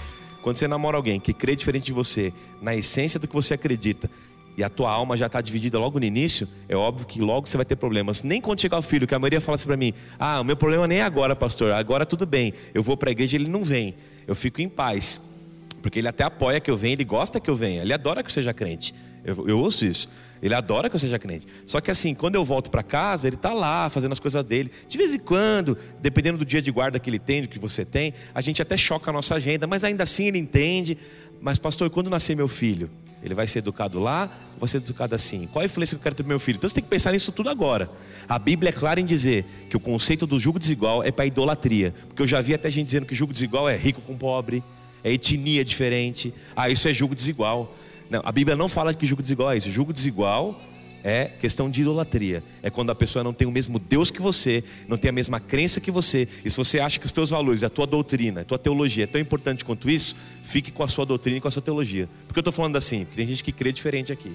Quando você namora alguém que crê diferente de você, na essência do que você acredita, e a tua alma já está dividida logo no início, é óbvio que logo você vai ter problemas. Nem quando chegar o filho, que a maioria fala assim para mim: Ah, o meu problema nem é agora, pastor, agora tudo bem. Eu vou para a igreja e ele não vem. Eu fico em paz. Porque ele até apoia que eu venha, ele gosta que eu venha, ele adora que eu seja crente. Eu, eu ouço isso. Ele adora que eu seja crente. Só que assim, quando eu volto para casa, ele está lá fazendo as coisas dele. De vez em quando, dependendo do dia de guarda que ele tem, do que você tem, a gente até choca a nossa agenda, mas ainda assim ele entende. Mas pastor, quando nascer meu filho, ele vai ser educado lá vai ser educado assim? Qual a influência que eu quero ter no meu filho? Então você tem que pensar nisso tudo agora. A Bíblia é clara em dizer que o conceito do jugo desigual é para idolatria. Porque eu já vi até gente dizendo que jugo desigual é rico com pobre, é etnia diferente. Ah, isso é jugo desigual. Não, a Bíblia não fala que jugo desigual é isso. Jugo desigual é questão de idolatria. É quando a pessoa não tem o mesmo Deus que você, não tem a mesma crença que você. E se você acha que os teus valores, a tua doutrina, a tua teologia é tão importante quanto isso, fique com a sua doutrina e com a sua teologia. Por que eu estou falando assim? Porque tem gente que crê diferente aqui.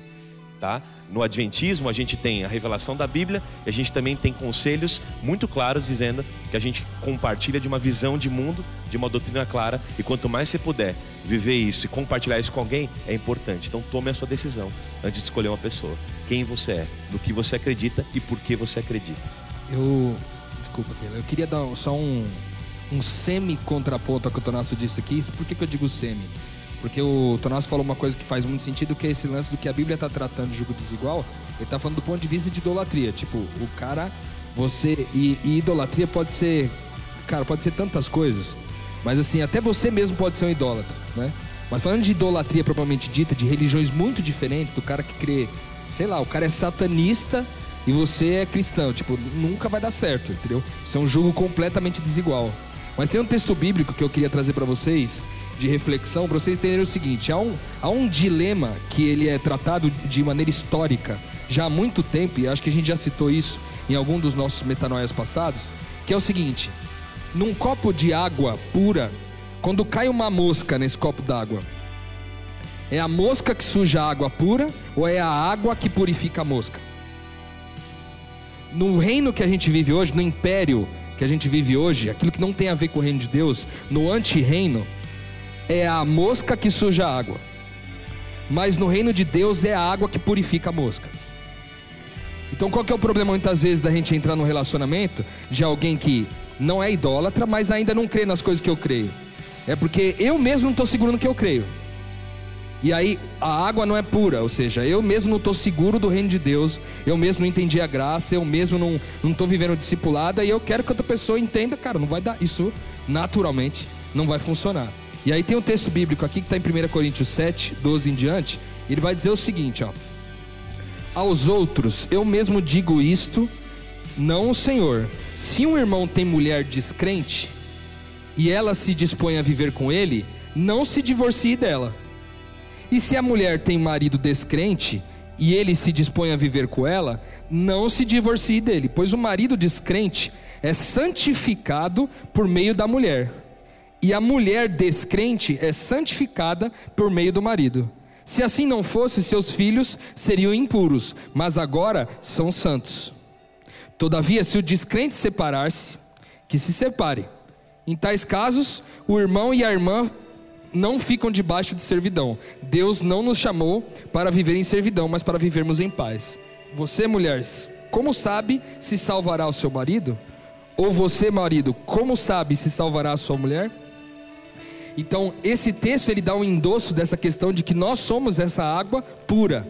Tá? No Adventismo, a gente tem a revelação da Bíblia e a gente também tem conselhos muito claros dizendo que a gente compartilha de uma visão de mundo, de uma doutrina clara. E quanto mais você puder viver isso e compartilhar isso com alguém, é importante. Então, tome a sua decisão antes de escolher uma pessoa. Quem você é, no que você acredita e por que você acredita. Eu. Desculpa, eu queria dar só um, um semi-contraponto ao que o Tonasso disse aqui. Por que, que eu digo semi? Porque o Tonasso falou uma coisa que faz muito sentido, que é esse lance do que a Bíblia está tratando de jogo desigual. Ele está falando do ponto de vista de idolatria. Tipo, o cara, você. E, e, idolatria pode ser. Cara, pode ser tantas coisas. Mas assim, até você mesmo pode ser um idólatra, né? Mas falando de idolatria propriamente dita, de religiões muito diferentes, do cara que crê, sei lá, o cara é satanista e você é cristão. Tipo, nunca vai dar certo, entendeu? Isso é um jogo completamente desigual. Mas tem um texto bíblico que eu queria trazer para vocês de reflexão para vocês entenderem o seguinte: há um, há um dilema que ele é tratado de maneira histórica já há muito tempo, e acho que a gente já citou isso em algum dos nossos metanoias passados, que é o seguinte: num copo de água pura, quando cai uma mosca nesse copo d'água, é a mosca que suja a água pura ou é a água que purifica a mosca? No reino que a gente vive hoje, no império que a gente vive hoje, aquilo que não tem a ver com o reino de Deus, no anti-reino, é a mosca que suja a água. Mas no reino de Deus é a água que purifica a mosca. Então qual que é o problema muitas vezes da gente entrar num relacionamento de alguém que não é idólatra, mas ainda não crê nas coisas que eu creio? É porque eu mesmo não estou seguro no que eu creio. E aí a água não é pura, ou seja, eu mesmo não estou seguro do reino de Deus, eu mesmo não entendi a graça, eu mesmo não estou vivendo discipulada e eu quero que outra pessoa entenda, cara, não vai dar, isso naturalmente não vai funcionar. E aí tem um texto bíblico aqui que está em 1 Coríntios 7, 12 em diante. Ele vai dizer o seguinte: ó, Aos outros eu mesmo digo isto, não o Senhor. Se um irmão tem mulher descrente, e ela se dispõe a viver com ele, não se divorcie dela. E se a mulher tem marido descrente e ele se dispõe a viver com ela, não se divorcie dele, pois o marido descrente é santificado por meio da mulher, e a mulher descrente é santificada por meio do marido. Se assim não fosse, seus filhos seriam impuros, mas agora são santos. Todavia, se o descrente separar-se, que se separe. Em tais casos, o irmão e a irmã não ficam debaixo de servidão. Deus não nos chamou para viver em servidão, mas para vivermos em paz. Você, mulheres, como sabe se salvará o seu marido? Ou você, marido, como sabe se salvará a sua mulher? Então, esse texto ele dá um endosso dessa questão de que nós somos essa água pura.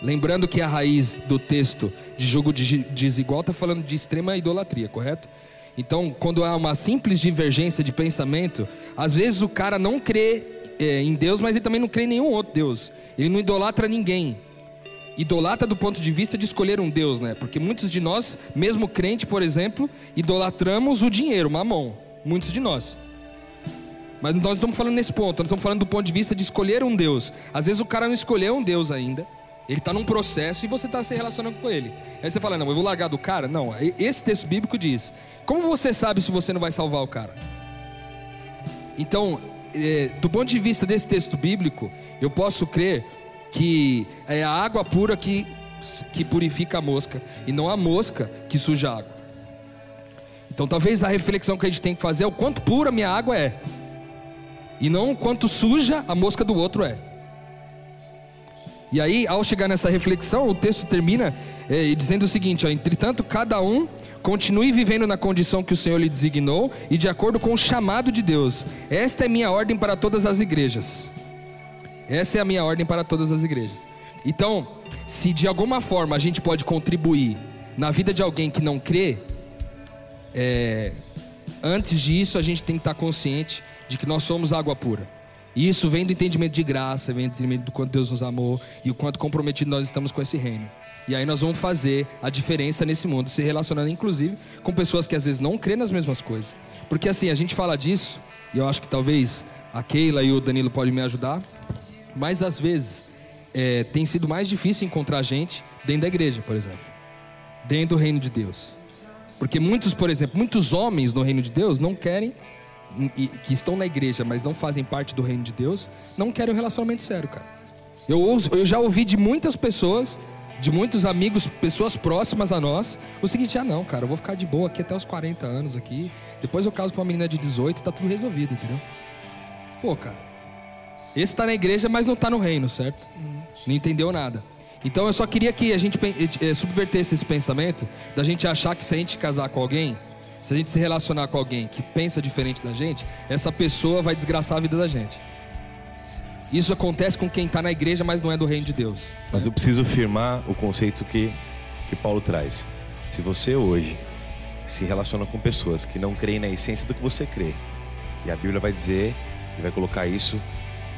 Lembrando que a raiz do texto de jogo desigual está falando de extrema idolatria, correto? Então, quando há uma simples divergência de pensamento, às vezes o cara não crê é, em Deus, mas ele também não crê em nenhum outro Deus. Ele não idolatra ninguém. Idolatra do ponto de vista de escolher um Deus, né? Porque muitos de nós, mesmo crente, por exemplo, idolatramos o dinheiro, mamão. Muitos de nós. Mas nós não estamos falando nesse ponto, nós estamos falando do ponto de vista de escolher um Deus. Às vezes o cara não escolheu um Deus ainda. Ele está num processo e você está se relacionando com ele. Aí você fala, não, eu vou largar do cara? Não, esse texto bíblico diz: como você sabe se você não vai salvar o cara? Então, é, do ponto de vista desse texto bíblico, eu posso crer que é a água pura que, que purifica a mosca e não a mosca que suja a água. Então, talvez a reflexão que a gente tem que fazer é o quanto pura minha água é e não quanto suja a mosca do outro é. E aí, ao chegar nessa reflexão, o texto termina é, dizendo o seguinte: ó, entretanto, cada um continue vivendo na condição que o Senhor lhe designou e de acordo com o chamado de Deus. Esta é minha ordem para todas as igrejas. Essa é a minha ordem para todas as igrejas. Então, se de alguma forma a gente pode contribuir na vida de alguém que não crê, é, antes disso a gente tem que estar consciente de que nós somos água pura. E isso vem do entendimento de graça, vem do entendimento do quanto Deus nos amou e o quanto comprometido nós estamos com esse reino. E aí nós vamos fazer a diferença nesse mundo, se relacionando inclusive com pessoas que às vezes não crêem nas mesmas coisas. Porque assim, a gente fala disso, e eu acho que talvez a Keila e o Danilo podem me ajudar, mas às vezes é, tem sido mais difícil encontrar gente dentro da igreja, por exemplo, dentro do reino de Deus. Porque muitos, por exemplo, muitos homens no reino de Deus não querem, que estão na igreja, mas não fazem parte do reino de Deus, não querem um relacionamento sério, cara. Eu, eu já ouvi de muitas pessoas, de muitos amigos, pessoas próximas a nós, o seguinte: ah, não, cara, eu vou ficar de boa aqui até os 40 anos aqui, depois eu caso com uma menina de 18, tá tudo resolvido, entendeu? Pô, cara. Esse está na igreja, mas não está no reino, certo? Não entendeu nada. Então eu só queria que a gente é, subvertesse esse pensamento da gente achar que se a gente casar com alguém, se a gente se relacionar com alguém que pensa diferente da gente, essa pessoa vai desgraçar a vida da gente. Isso acontece com quem está na igreja, mas não é do reino de Deus. Mas eu preciso firmar o conceito que, que Paulo traz. Se você hoje se relaciona com pessoas que não creem na essência do que você crê, e a Bíblia vai dizer e vai colocar isso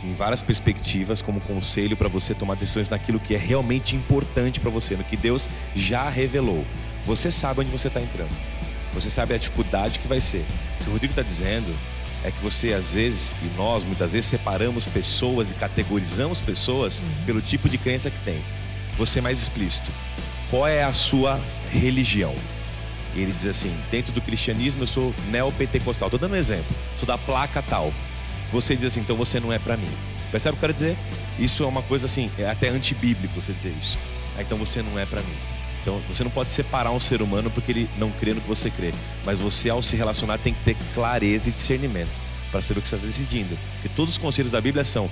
em várias perspectivas como conselho para você tomar decisões naquilo que é realmente importante para você, no que Deus já revelou. Você sabe onde você está entrando. Você sabe a dificuldade que vai ser. O que o Rodrigo está dizendo é que você às vezes e nós muitas vezes separamos pessoas e categorizamos pessoas pelo tipo de crença que tem. Você é mais explícito. Qual é a sua religião? E ele diz assim: dentro do cristianismo eu sou neopentecostal. Estou dando um exemplo. Sou da placa tal você diz assim, então você não é para mim. Percebe o que eu quero dizer? Isso é uma coisa assim, é até antibíblico você dizer isso. Ah, então você não é para mim. Então você não pode separar um ser humano porque ele não crê no que você crê. Mas você, ao se relacionar, tem que ter clareza e discernimento para saber o que você está decidindo. Porque todos os conselhos da Bíblia são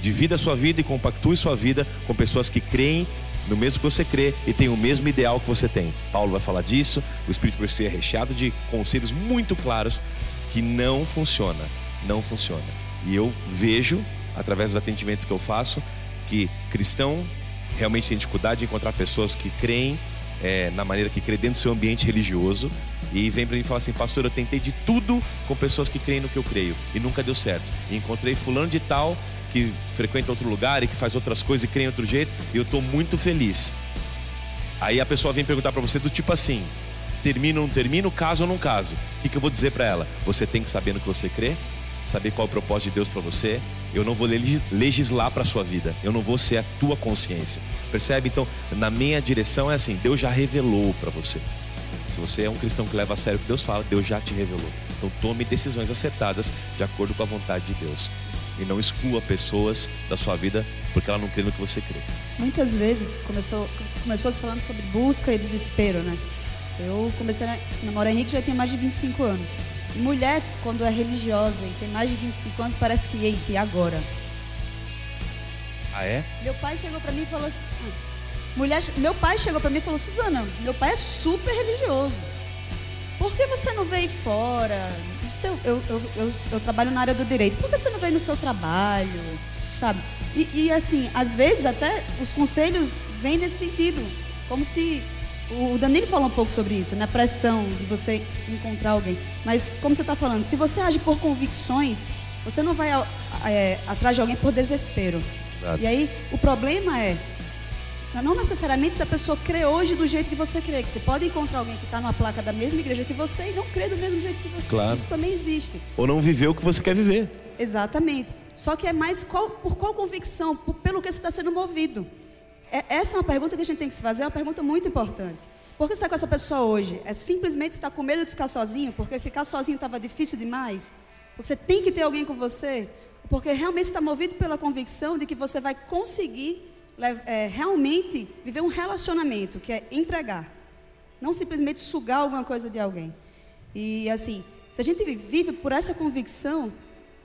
divida a sua vida e compactue sua vida com pessoas que creem no mesmo que você crê e tem o mesmo ideal que você tem. Paulo vai falar disso, o Espírito Santo é recheado de conselhos muito claros que não funciona não funciona. E eu vejo, através dos atendimentos que eu faço, que cristão realmente tem dificuldade de encontrar pessoas que creem é, na maneira que crê dentro do seu ambiente religioso e vem para mim e fala assim, pastor, eu tentei de tudo com pessoas que creem no que eu creio e nunca deu certo. E encontrei fulano de tal que frequenta outro lugar e que faz outras coisas e crê em outro jeito e eu estou muito feliz. Aí a pessoa vem perguntar para você do tipo assim, termino ou não termino, caso ou não caso. O que, que eu vou dizer para ela? Você tem que saber no que você crê, saber qual é o propósito de Deus para você. Eu não vou legislar para sua vida. Eu não vou ser a tua consciência. Percebe? Então, na minha direção é assim: Deus já revelou para você. Se você é um cristão que leva a sério o que Deus fala, Deus já te revelou. Então, tome decisões acertadas de acordo com a vontade de Deus. E não exclua pessoas da sua vida porque ela não crê no que você crê. Muitas vezes começou, começou se falando sobre busca e desespero, né? Eu comecei a namorar Henrique já tem mais de 25 anos. Mulher, quando é religiosa e tem mais de 25 anos, parece que, eita, e agora? Ah, é? Meu pai chegou para mim e falou assim. Mulher, meu pai chegou para mim e falou: Suzana, meu pai é super religioso. Por que você não veio fora? Seu, eu, eu, eu, eu, trabalho na área do direito. Por que você não veio no seu trabalho? Sabe? E, e assim, às vezes até os conselhos vêm nesse sentido. Como se o Danilo falou um pouco sobre isso, na né? pressão de você encontrar alguém. Mas, como você está falando, se você age por convicções, você não vai é, atrás de alguém por desespero. Exato. E aí, o problema é, não necessariamente se a pessoa crê hoje do jeito que você crê, que você pode encontrar alguém que está numa placa da mesma igreja que você e não crê do mesmo jeito que você. Claro. Isso também existe. Ou não viveu o que você quer viver. Exatamente. Só que é mais qual, por qual convicção, por, pelo que você está sendo movido. É, essa é uma pergunta que a gente tem que se fazer, é uma pergunta muito importante. Por que você está com essa pessoa hoje? É simplesmente você está com medo de ficar sozinho? Porque ficar sozinho estava difícil demais? Porque você tem que ter alguém com você? Porque realmente está movido pela convicção de que você vai conseguir é, realmente viver um relacionamento, que é entregar. Não simplesmente sugar alguma coisa de alguém. E assim, se a gente vive por essa convicção,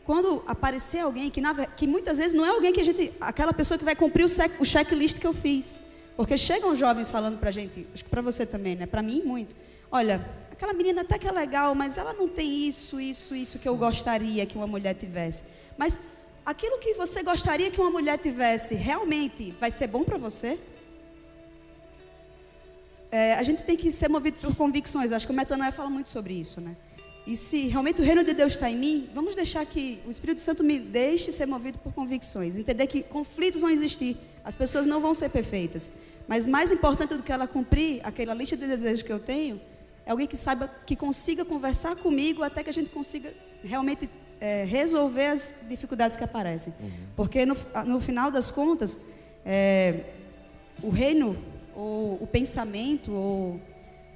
quando aparecer alguém que, na, que muitas vezes não é alguém que a gente, aquela pessoa que vai cumprir o, o checklist que eu fiz. Porque chegam jovens falando para a gente, acho que para você também, né? Para mim muito. Olha, aquela menina até que é legal, mas ela não tem isso, isso, isso que eu gostaria que uma mulher tivesse. Mas aquilo que você gostaria que uma mulher tivesse, realmente vai ser bom para você? É, a gente tem que ser movido por convicções. Eu acho que o Metanoia fala muito sobre isso, né? E se realmente o reino de Deus está em mim, vamos deixar que o Espírito Santo me deixe ser movido por convicções. Entender que conflitos vão existir, as pessoas não vão ser perfeitas. Mas mais importante do que ela cumprir aquela lista de desejos que eu tenho, é alguém que saiba, que consiga conversar comigo até que a gente consiga realmente é, resolver as dificuldades que aparecem. Uhum. Porque no, no, final das contas, é, o reino, ou o pensamento, ou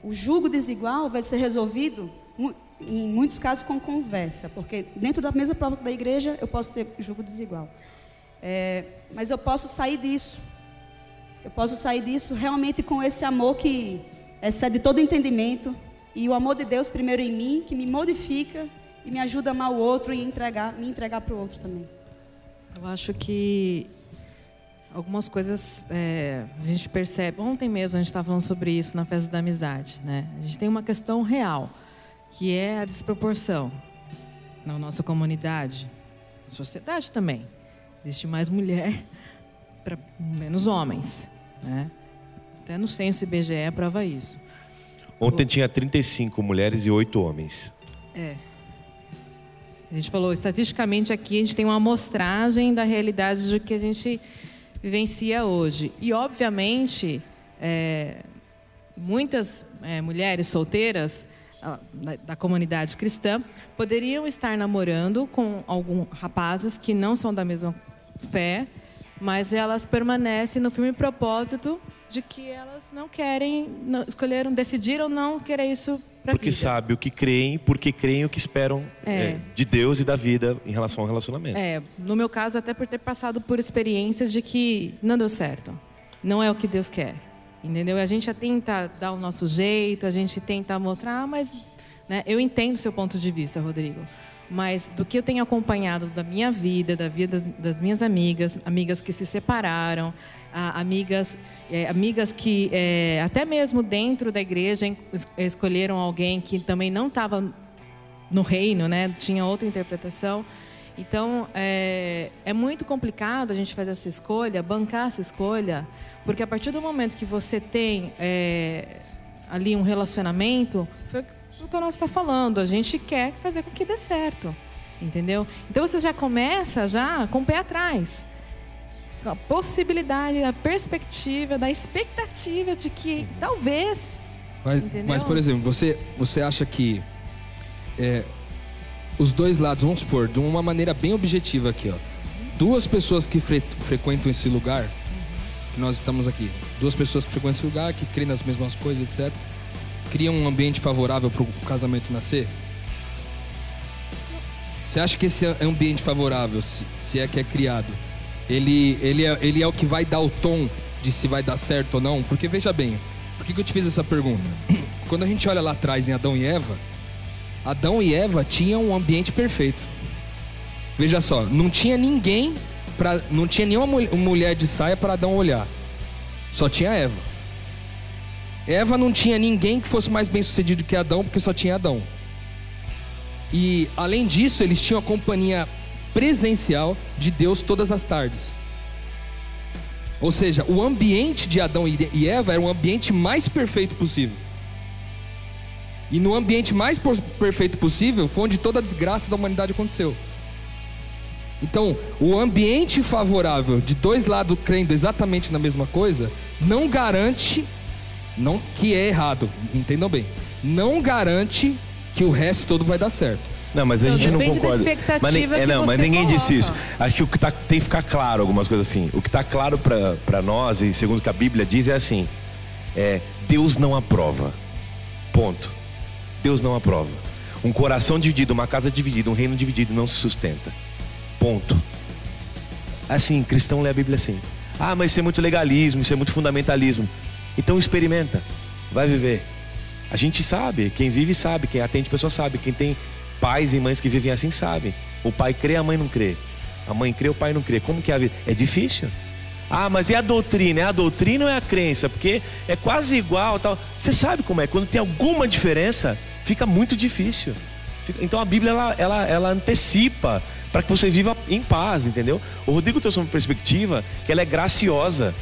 o julgo desigual vai ser resolvido em muitos casos com conversa, porque dentro da mesa própria da igreja eu posso ter julgo desigual. É, mas eu posso sair disso. Eu posso sair disso realmente com esse amor que excede todo entendimento e o amor de Deus primeiro em mim, que me modifica e me ajuda a amar o outro e entregar, me entregar para o outro também. Eu acho que algumas coisas é, a gente percebe. Ontem mesmo a gente estava falando sobre isso na festa da amizade, né? A gente tem uma questão real que é a desproporção na nossa comunidade, na sociedade também. Existe mais mulher [laughs] para menos homens, né? Até no censo IBGE prova isso. Ontem tinha 35 mulheres e 8 homens. É. A gente falou, estatisticamente aqui a gente tem uma amostragem da realidade do que a gente vivencia hoje. E, obviamente, é, muitas é, mulheres solteiras da, da, comunidade cristã poderiam estar namorando com alguns rapazes que não são da mesma fé, mas elas permanecem no firme propósito de que elas não querem, não, escolheram, decidiram não querer isso para Porque sabem o que creem, porque creem o que esperam é. É, de Deus e da vida em relação ao relacionamento. É, no meu caso até por ter passado por experiências de que não deu certo, não é o que Deus quer. Entendeu? A gente tenta dar o nosso jeito, a gente tenta mostrar, ah, mas né, eu entendo o seu ponto de vista, Rodrigo. Mas do que eu tenho acompanhado da minha vida, da vida das, das minhas amigas, amigas que se separaram, ah, amigas, é, amigas que é, até mesmo dentro da igreja escolheram alguém que também não estava no reino, né? Tinha outra interpretação. Então, é, é muito complicado a gente fazer essa escolha, bancar essa escolha, porque a partir do momento que você tem é, ali um relacionamento, foi o que o Tonal está falando, a gente quer fazer com que dê certo, entendeu? Então, você já começa já com o pé atrás. A possibilidade, a perspectiva, da expectativa de que talvez Mas, mas, por exemplo, você, você acha que é, os dois lados, vamos supor, de uma maneira bem objetiva aqui, ó. Duas pessoas que fre- frequentam esse lugar, que nós estamos aqui, duas pessoas que frequentam esse lugar, que creem nas mesmas coisas, etc., criam um ambiente favorável para o casamento nascer? Você acha que esse ambiente favorável, se, se é que é criado, ele, ele, é, ele é o que vai dar o tom de se vai dar certo ou não? Porque veja bem, por que, que eu te fiz essa pergunta? [clears throat] Quando a gente olha lá atrás em Adão e Eva, Adão e Eva tinham um ambiente perfeito. Veja só, não tinha ninguém para, não tinha nenhuma mul- mulher de saia para Adão olhar. Só tinha Eva. Eva não tinha ninguém que fosse mais bem sucedido que Adão, porque só tinha Adão. E além disso, eles tinham a companhia presencial de Deus todas as tardes. Ou seja, o ambiente de Adão e Eva era o ambiente mais perfeito possível. E no ambiente mais perfeito possível foi onde toda a desgraça da humanidade aconteceu. Então, o ambiente favorável de dois lados crendo exatamente na mesma coisa não garante, não que é errado, entendam bem, não garante que o resto todo vai dar certo. Não, mas a gente não concorda. expectativa mas, é, que não, mas ninguém disse coloca. isso. Acho que o que tá, tem que ficar claro algumas coisas assim. O que está claro para nós, e segundo o que a Bíblia diz, é assim: é, Deus não aprova. Ponto. Deus não aprova. Um coração dividido, uma casa dividida, um reino dividido não se sustenta. Ponto. Assim, cristão lê a Bíblia assim. Ah, mas isso é muito legalismo, isso é muito fundamentalismo. Então experimenta, vai viver. A gente sabe, quem vive sabe, quem atende pessoa sabe, quem tem pais e mães que vivem assim sabe. O pai crê, a mãe não crê. A mãe crê, o pai não crê. Como que é a vida? É difícil. Ah, mas e a doutrina? É a doutrina ou é a crença? Porque é quase igual, tal. Você sabe como é? Quando tem alguma diferença, fica muito difícil. Então a Bíblia ela, ela, ela antecipa para que você viva em paz, entendeu? O Rodrigo trouxe uma perspectiva que ela é graciosa,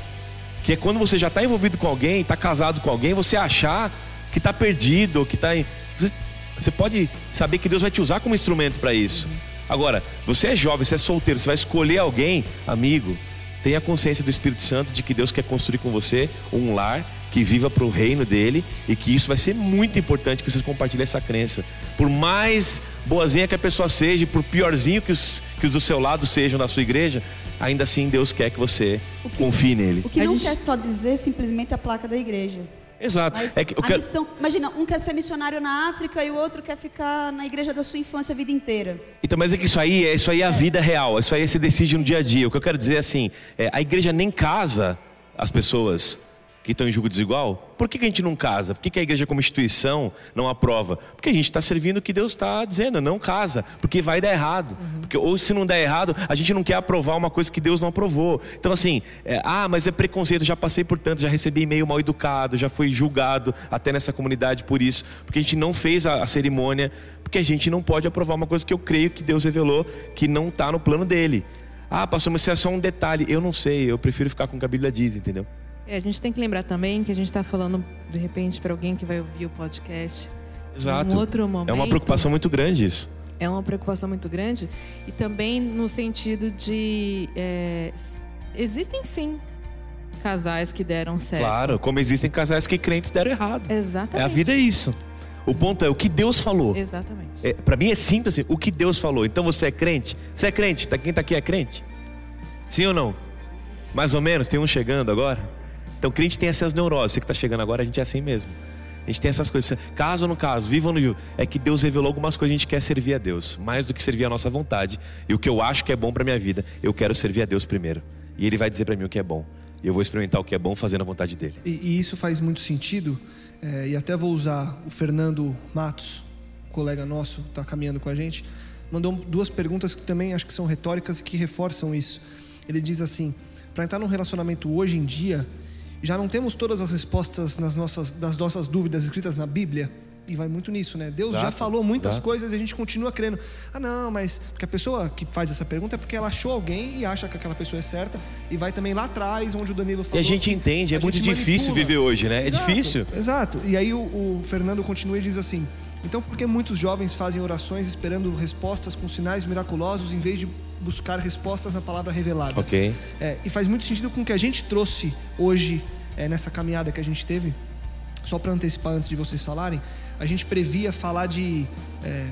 que é quando você já está envolvido com alguém, está casado com alguém, você achar que está perdido, que está em... você, você pode saber que Deus vai te usar como instrumento para isso. Agora, você é jovem, você é solteiro, você vai escolher alguém, amigo, tenha consciência do Espírito Santo de que Deus quer construir com você um lar que viva para o reino dele e que isso vai ser muito importante que vocês compartilhem essa crença. Por mais boazinha que a pessoa seja, por piorzinho que os, que os do seu lado sejam na sua igreja, ainda assim Deus quer que você confie nele. O que não gente- quer só dizer simplesmente a placa da igreja. Exato. Mas É que, quero- missão, imagina, um quer ser missionário na África e o outro quer ficar na igreja da sua infância a vida inteira. Então, mas é que isso aí, é isso aí é a vida real. Isso aí você decide no dia a dia. O que eu quero dizer é assim: é, a igreja nem casa as pessoas que estão em julgo desigual. Por que, que a gente não casa? Por que, que a igreja, como instituição, não aprova? Porque a gente está servindo o que Deus está dizendo, não casa, porque vai dar errado. Porque, ou se não der errado, a gente não quer aprovar uma coisa que Deus não aprovou. Então, assim, é, ah, mas é preconceito, já passei por tanto, já recebi e-mail mal educado, já fui julgado até nessa comunidade por isso, porque a gente não fez a, a cerimônia, porque a gente não pode aprovar uma coisa que eu creio que Deus revelou que não está no plano dele. Ah, pastor, mas isso é só um detalhe. Eu não sei, eu prefiro ficar com o que a Bíblia diz, entendeu? É, a gente tem que lembrar também que a gente está falando, de repente, para alguém que vai ouvir o podcast. Exato. Num outro momento. É uma preocupação muito grande isso. É uma preocupação muito grande. E também no sentido de. é, existem sim casais que deram certo. Claro, como existem casais que crentes deram errado. Exatamente. É, a vida é isso. O ponto é o que Deus falou. Exatamente. É, para mim é simples assim, o que Deus falou. Então você é crente? Você é crente? Tá, quem tá aqui é crente? Sim ou não? Mais ou menos, tem um chegando agora. Então crente tem essas neuroses. Você que tá chegando agora, a gente é assim mesmo. A gente tem essas coisas. Caso no caso, viva ou não viva. É que Deus revelou algumas coisas, a gente quer servir a Deus. Mais do que servir a nossa vontade. E o que eu acho que é bom para minha vida, eu quero servir a Deus primeiro. E Ele vai dizer para mim o que é bom. E eu vou experimentar o que é bom fazendo a vontade dEle. E, e isso faz muito sentido. é, e até vou usar o Fernando Matos, colega nosso, está caminhando com a gente, mandou duas perguntas que também acho que são retóricas e que reforçam isso. Ele diz assim: para entrar num relacionamento hoje em dia, já não temos todas as respostas nas nossas, das nossas dúvidas escritas na Bíblia. E vai muito nisso, né? Deus já Exato, falou muitas exato. coisas e a gente continua crendo. Ah, não, mas. Porque a pessoa que faz essa pergunta é porque ela achou alguém e acha que aquela pessoa é certa. E vai também lá atrás, onde o Danilo falou. E a gente entende, é muito difícil viver hoje, né? É Exato, difícil. Exato. E aí o, o Fernando continua e diz assim: então por que muitos jovens fazem orações esperando respostas com sinais miraculosos em vez de buscar respostas na palavra revelada? Ok. É, e faz muito sentido com o que a gente trouxe hoje é, nessa caminhada que a gente teve. só para antecipar antes de vocês falarem, a gente previa falar de é,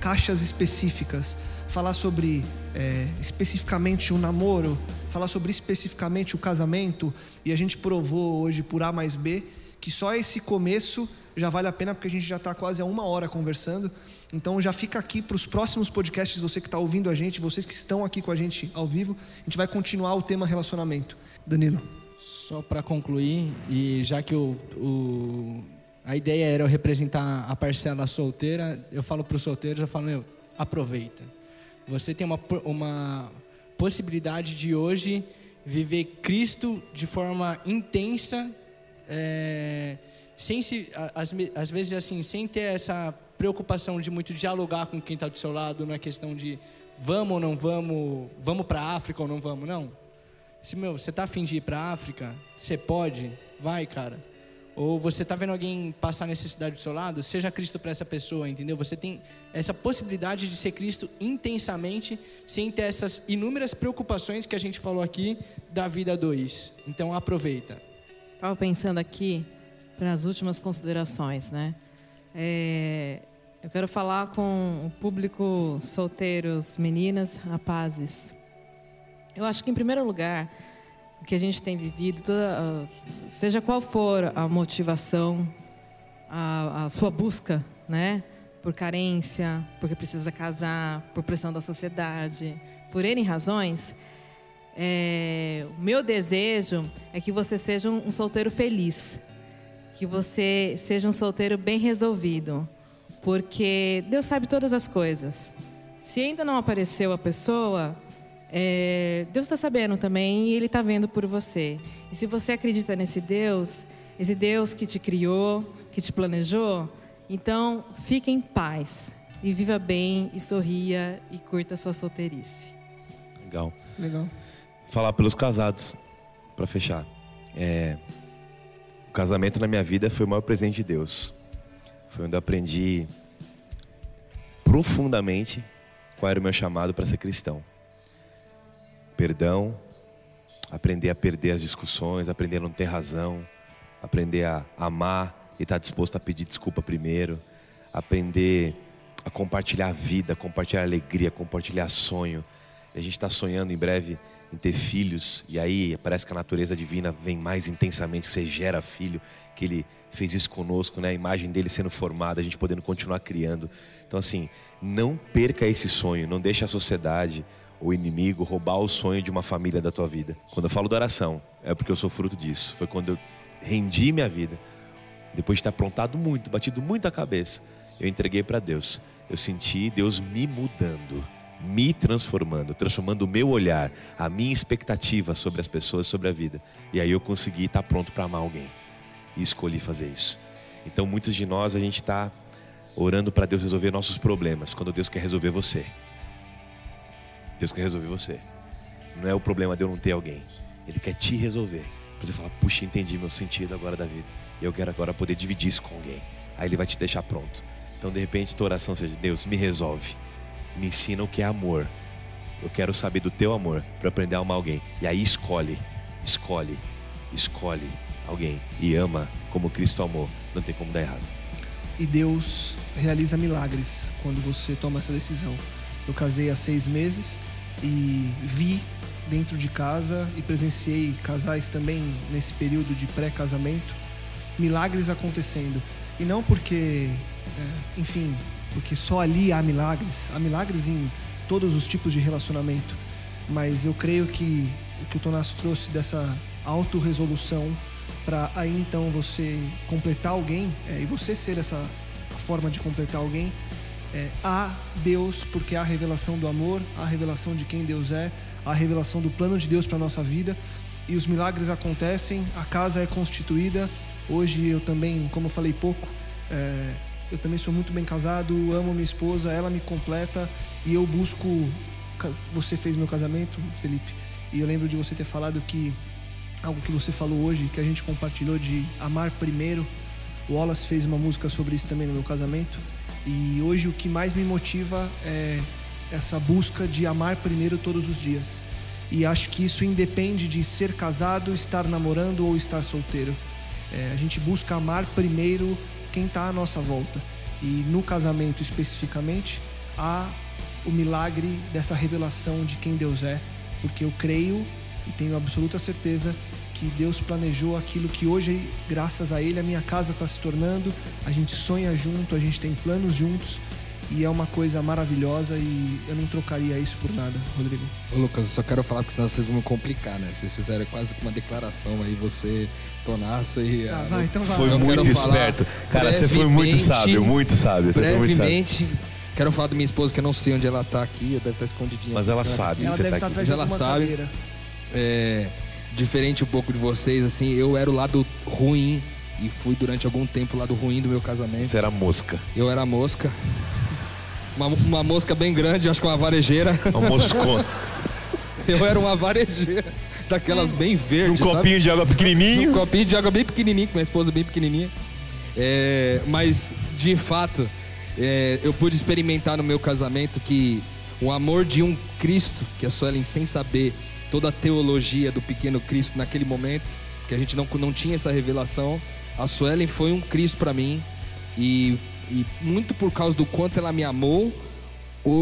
caixas específicas, falar sobre é, especificamente o um namoro, falar sobre especificamente o casamento, e a gente provou hoje por A mais B que só esse começo já vale a pena porque a gente já está quase a uma hora conversando. Então já fica aqui para os próximos podcasts, você que está ouvindo a gente, vocês que estão aqui com a gente ao vivo, a gente vai continuar o tema relacionamento. Danilo. Só para concluir, e já que o, o, a ideia era eu representar a parcela solteira, eu falo para os solteiros, eu falo, meu, aproveita. Você tem uma, uma possibilidade de hoje viver Cristo de forma intensa, é, sem se, às, às vezes assim, sem ter essa preocupação de muito dialogar com quem está do seu lado, não é questão de vamos ou não vamos, vamos para a África ou não vamos, não. Se meu, você está afim de ir para a África, você pode, vai, cara. Ou você está vendo alguém passar necessidade do seu lado, seja Cristo para essa pessoa, entendeu? Você tem essa possibilidade de ser Cristo intensamente, sem ter essas inúmeras preocupações que a gente falou aqui da vida dois. Então aproveita. Estava pensando aqui para as últimas considerações, né? É, eu quero falar com o público solteiros, meninas, rapazes. Eu acho que, em primeiro lugar, o que a gente tem vivido, toda, seja qual for a motivação, a, a sua busca, né? Por carência, porque precisa casar, por pressão da sociedade, por N razões, é, o meu desejo é que você seja um, um solteiro feliz, que você seja um solteiro bem resolvido porque Deus sabe todas as coisas. Se ainda não apareceu a pessoa, é, Deus está sabendo também e Ele está vendo por você. E se você acredita nesse Deus, esse Deus que te criou, que te planejou, então fique em paz e viva bem e sorria e curta a sua solteirice. Legal. Legal. Falar pelos casados, para fechar. É, o casamento na minha vida foi o maior presente de Deus. Foi onde eu aprendi profundamente qual era o meu chamado para ser cristão. Perdão, aprender a perder as discussões, aprender a não ter razão, aprender a amar e estar disposto a pedir desculpa primeiro, aprender a compartilhar a vida, compartilhar alegria, compartilhar sonho. A gente está sonhando em breve em ter filhos, e aí parece que a natureza divina vem mais intensamente, você gera filho, que ele fez isso conosco, né? a imagem dele sendo formada, a gente podendo continuar criando. Então, assim, não perca esse sonho, não deixe a sociedade, o inimigo roubar o sonho de uma família da tua vida. Quando eu falo da oração, é porque eu sou fruto disso. Foi quando eu rendi minha vida, depois de ter aprontado muito, batido muito a cabeça, eu entreguei para Deus. Eu senti Deus me mudando me transformando, transformando o meu olhar, a minha expectativa sobre as pessoas, sobre a vida. E aí eu consegui estar pronto para amar alguém. E escolhi fazer isso. Então muitos de nós a gente está orando para Deus resolver nossos problemas, quando Deus quer resolver você. Deus quer resolver você. Não é o problema de eu não ter alguém. Ele quer te resolver. Para você falar, puxa, entendi meu sentido agora da vida. E eu quero agora poder dividir isso com alguém. Aí ele vai te deixar pronto. Então, de repente, tua oração seja: Deus, me resolve me ensina o que é amor. Eu quero saber do teu amor para aprender a amar alguém. E aí escolhe, escolhe, escolhe alguém e ama como Cristo amou. Não tem como dar errado. E Deus realiza milagres quando você toma essa decisão. Eu casei há seis meses e vi dentro de casa e presenciei casais também nesse período de pré-casamento milagres acontecendo. E não porque, é, enfim, porque só ali há milagres, há milagres em todos os tipos de relacionamento. Mas eu creio que o que o Tonas trouxe dessa autorresolução para aí então você completar alguém é, e você ser essa forma de completar alguém é, há Deus porque há a revelação do amor, há a revelação de quem Deus é, há a revelação do plano de Deus para nossa vida e os milagres acontecem, a casa é constituída. Hoje eu também, como eu falei pouco, é, eu também sou muito bem casado, amo minha esposa, ela me completa e eu busco. Você fez meu casamento, Felipe, e eu lembro de você ter falado que algo que você falou hoje, que a gente compartilhou de amar primeiro. O Wallace fez uma música sobre isso também no meu casamento. E hoje o que mais me motiva é essa busca de amar primeiro todos os dias. E acho que isso independe de ser casado, estar namorando ou estar solteiro. É, a gente busca amar primeiro quem está à nossa volta. E no casamento especificamente, há o milagre dessa revelação de quem Deus é, porque eu creio e tenho absoluta certeza que Deus planejou aquilo que hoje, graças a Ele, a minha casa está se tornando. A gente sonha junto, a gente tem planos juntos e é uma coisa maravilhosa e eu não trocaria isso por nada, Rodrigo. Ô Lucas, eu só quero falar porque senão vocês vão me complicar, né? Vocês fizeram quase uma declaração aí, você, Tonaço e. Ah, vai, então vai. Foi Eu muito esperto. Cara, você foi muito sábio, muito sábio. Você foi muito sábio. Brevemente, quero falar da minha esposa, que eu não sei onde ela tá aqui, deve estar escondidinha. Mas ela sabe Ela que você deve tá estar aqui. Mas ela sabe. É, diferente um pouco de vocês, assim, eu era o lado ruim e fui durante algum tempo o lado ruim do meu casamento. Você era mosca. Eu era mosca. Uma, uma mosca bem grande, acho que uma varejeira. Uma moscona. [laughs] Eu era uma varejeira. Daquelas bem verdes. sabe? copinho de água Um pequenininho. copinho de água bem pequenininho, com minha esposa bem pequenininha. É, mas, de fato, é, eu pude experimentar no meu casamento que o amor de um Cristo, que a Suelen, sem saber toda a teologia do pequeno Cristo naquele momento, que a gente não, não tinha essa revelação, a Suelen foi um Cristo para mim. E, e muito por causa do quanto ela me amou,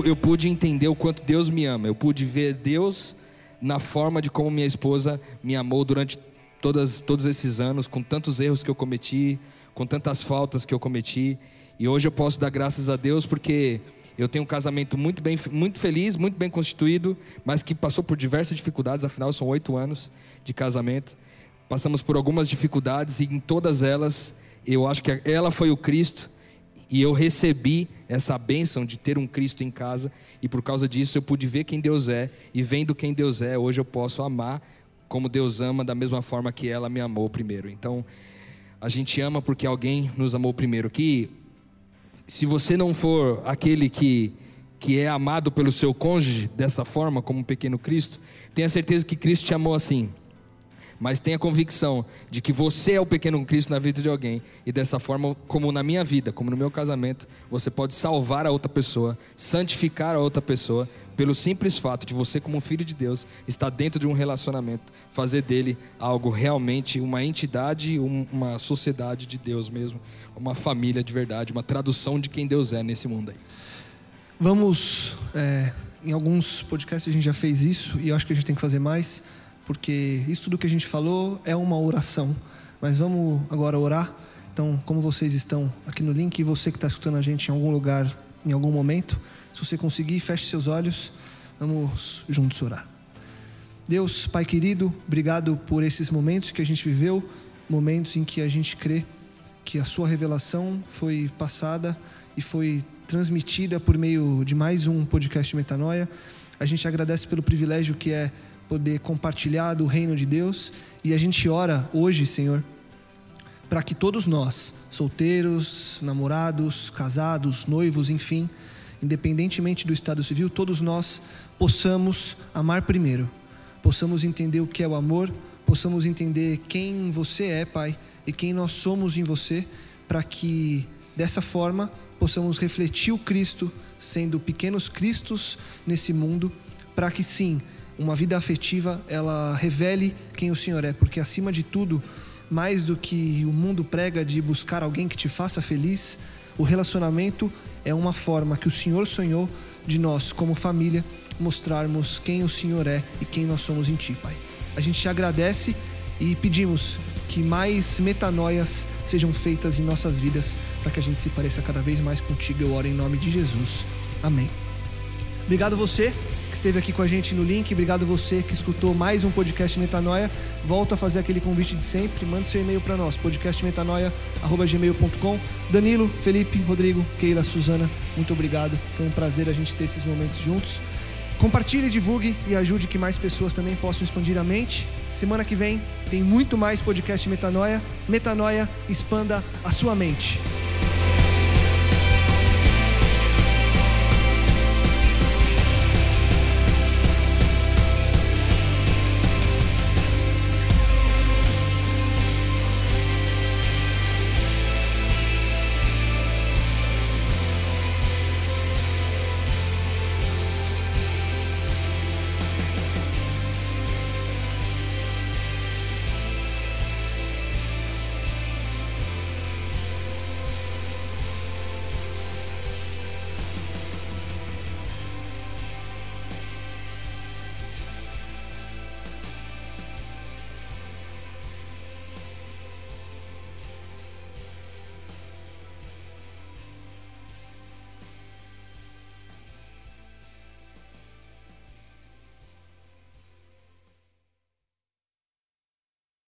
eu pude entender o quanto Deus me ama. Eu pude ver Deus na forma de como minha esposa me amou durante todas, todos esses anos, com tantos erros que eu cometi, com tantas faltas que eu cometi. E hoje eu posso dar graças a Deus porque eu tenho um casamento muito bem, muito feliz, muito bem constituído, mas que passou por diversas dificuldades. Afinal, são oito anos de casamento. Passamos por algumas dificuldades e em todas elas, eu acho que ela foi o Cristo e eu recebi essa bênção de ter um Cristo em casa, e por causa disso eu pude ver quem Deus é, e vendo quem Deus é, hoje eu posso amar como Deus ama, da mesma forma que ela me amou primeiro. Então, a gente ama porque alguém nos amou primeiro. Que se você não for aquele que, que é amado pelo seu cônjuge dessa forma, como um pequeno Cristo, tenha certeza que Cristo te amou assim. Mas tenha convicção de que você é o pequeno Cristo na vida de alguém. E dessa forma, como na minha vida, como no meu casamento, você pode salvar a outra pessoa, santificar a outra pessoa, pelo simples fato de você, como filho de Deus, estar dentro de um relacionamento, fazer dele algo realmente, uma entidade, um- uma sociedade de Deus mesmo, uma família de verdade, uma tradução de quem Deus é nesse mundo aí. Vamos, é, em alguns podcasts a gente já fez isso e eu acho que a gente tem que fazer mais, porque isso tudo que a gente falou é uma oração. Mas vamos agora orar. Então, como vocês estão aqui no link e você que está escutando a gente em algum lugar, em algum momento, se você conseguir, feche seus olhos. Vamos juntos orar. Deus, Pai querido, obrigado por esses momentos que a gente viveu, momentos em que a gente crê que a sua revelação foi passada e foi transmitida por meio de mais um podcast Metanoia. A gente agradece pelo privilégio que é poder compartilhar do reino de Deus. E a gente ora hoje, Senhor, para que todos nós, solteiros, namorados, casados, noivos, enfim, independentemente do estado civil, todos nós possamos amar primeiro, possamos entender o que é o amor, possamos entender quem você é, Pai, e quem nós somos em você, para que dessa forma possamos refletir o Cristo, sendo pequenos cristos nesse mundo, para que sim, uma vida afetiva ela revele quem o Senhor é, porque acima de tudo, mais do que o mundo prega de buscar alguém que te faça feliz, o relacionamento é uma forma que o Senhor sonhou de nós, como família, mostrarmos quem o Senhor é e quem nós somos em Ti, Pai. A gente te agradece e pedimos que mais metanoias sejam feitas em nossas vidas para que a gente se pareça cada vez mais contigo. Eu oro em nome de Jesus. Amém. Obrigado você esteve aqui com a gente no link. Obrigado você que escutou mais um podcast Metanoia. Volto a fazer aquele convite de sempre. Mande seu e-mail para nós, podcastmetanoia.gmail.com. Danilo, Felipe, Rodrigo, Keila, Suzana, muito obrigado. Foi um prazer a gente ter esses momentos juntos. Compartilhe, divulgue e ajude que mais pessoas também possam expandir a mente. Semana que vem tem muito mais podcast Metanoia. Metanoia, expanda a sua mente.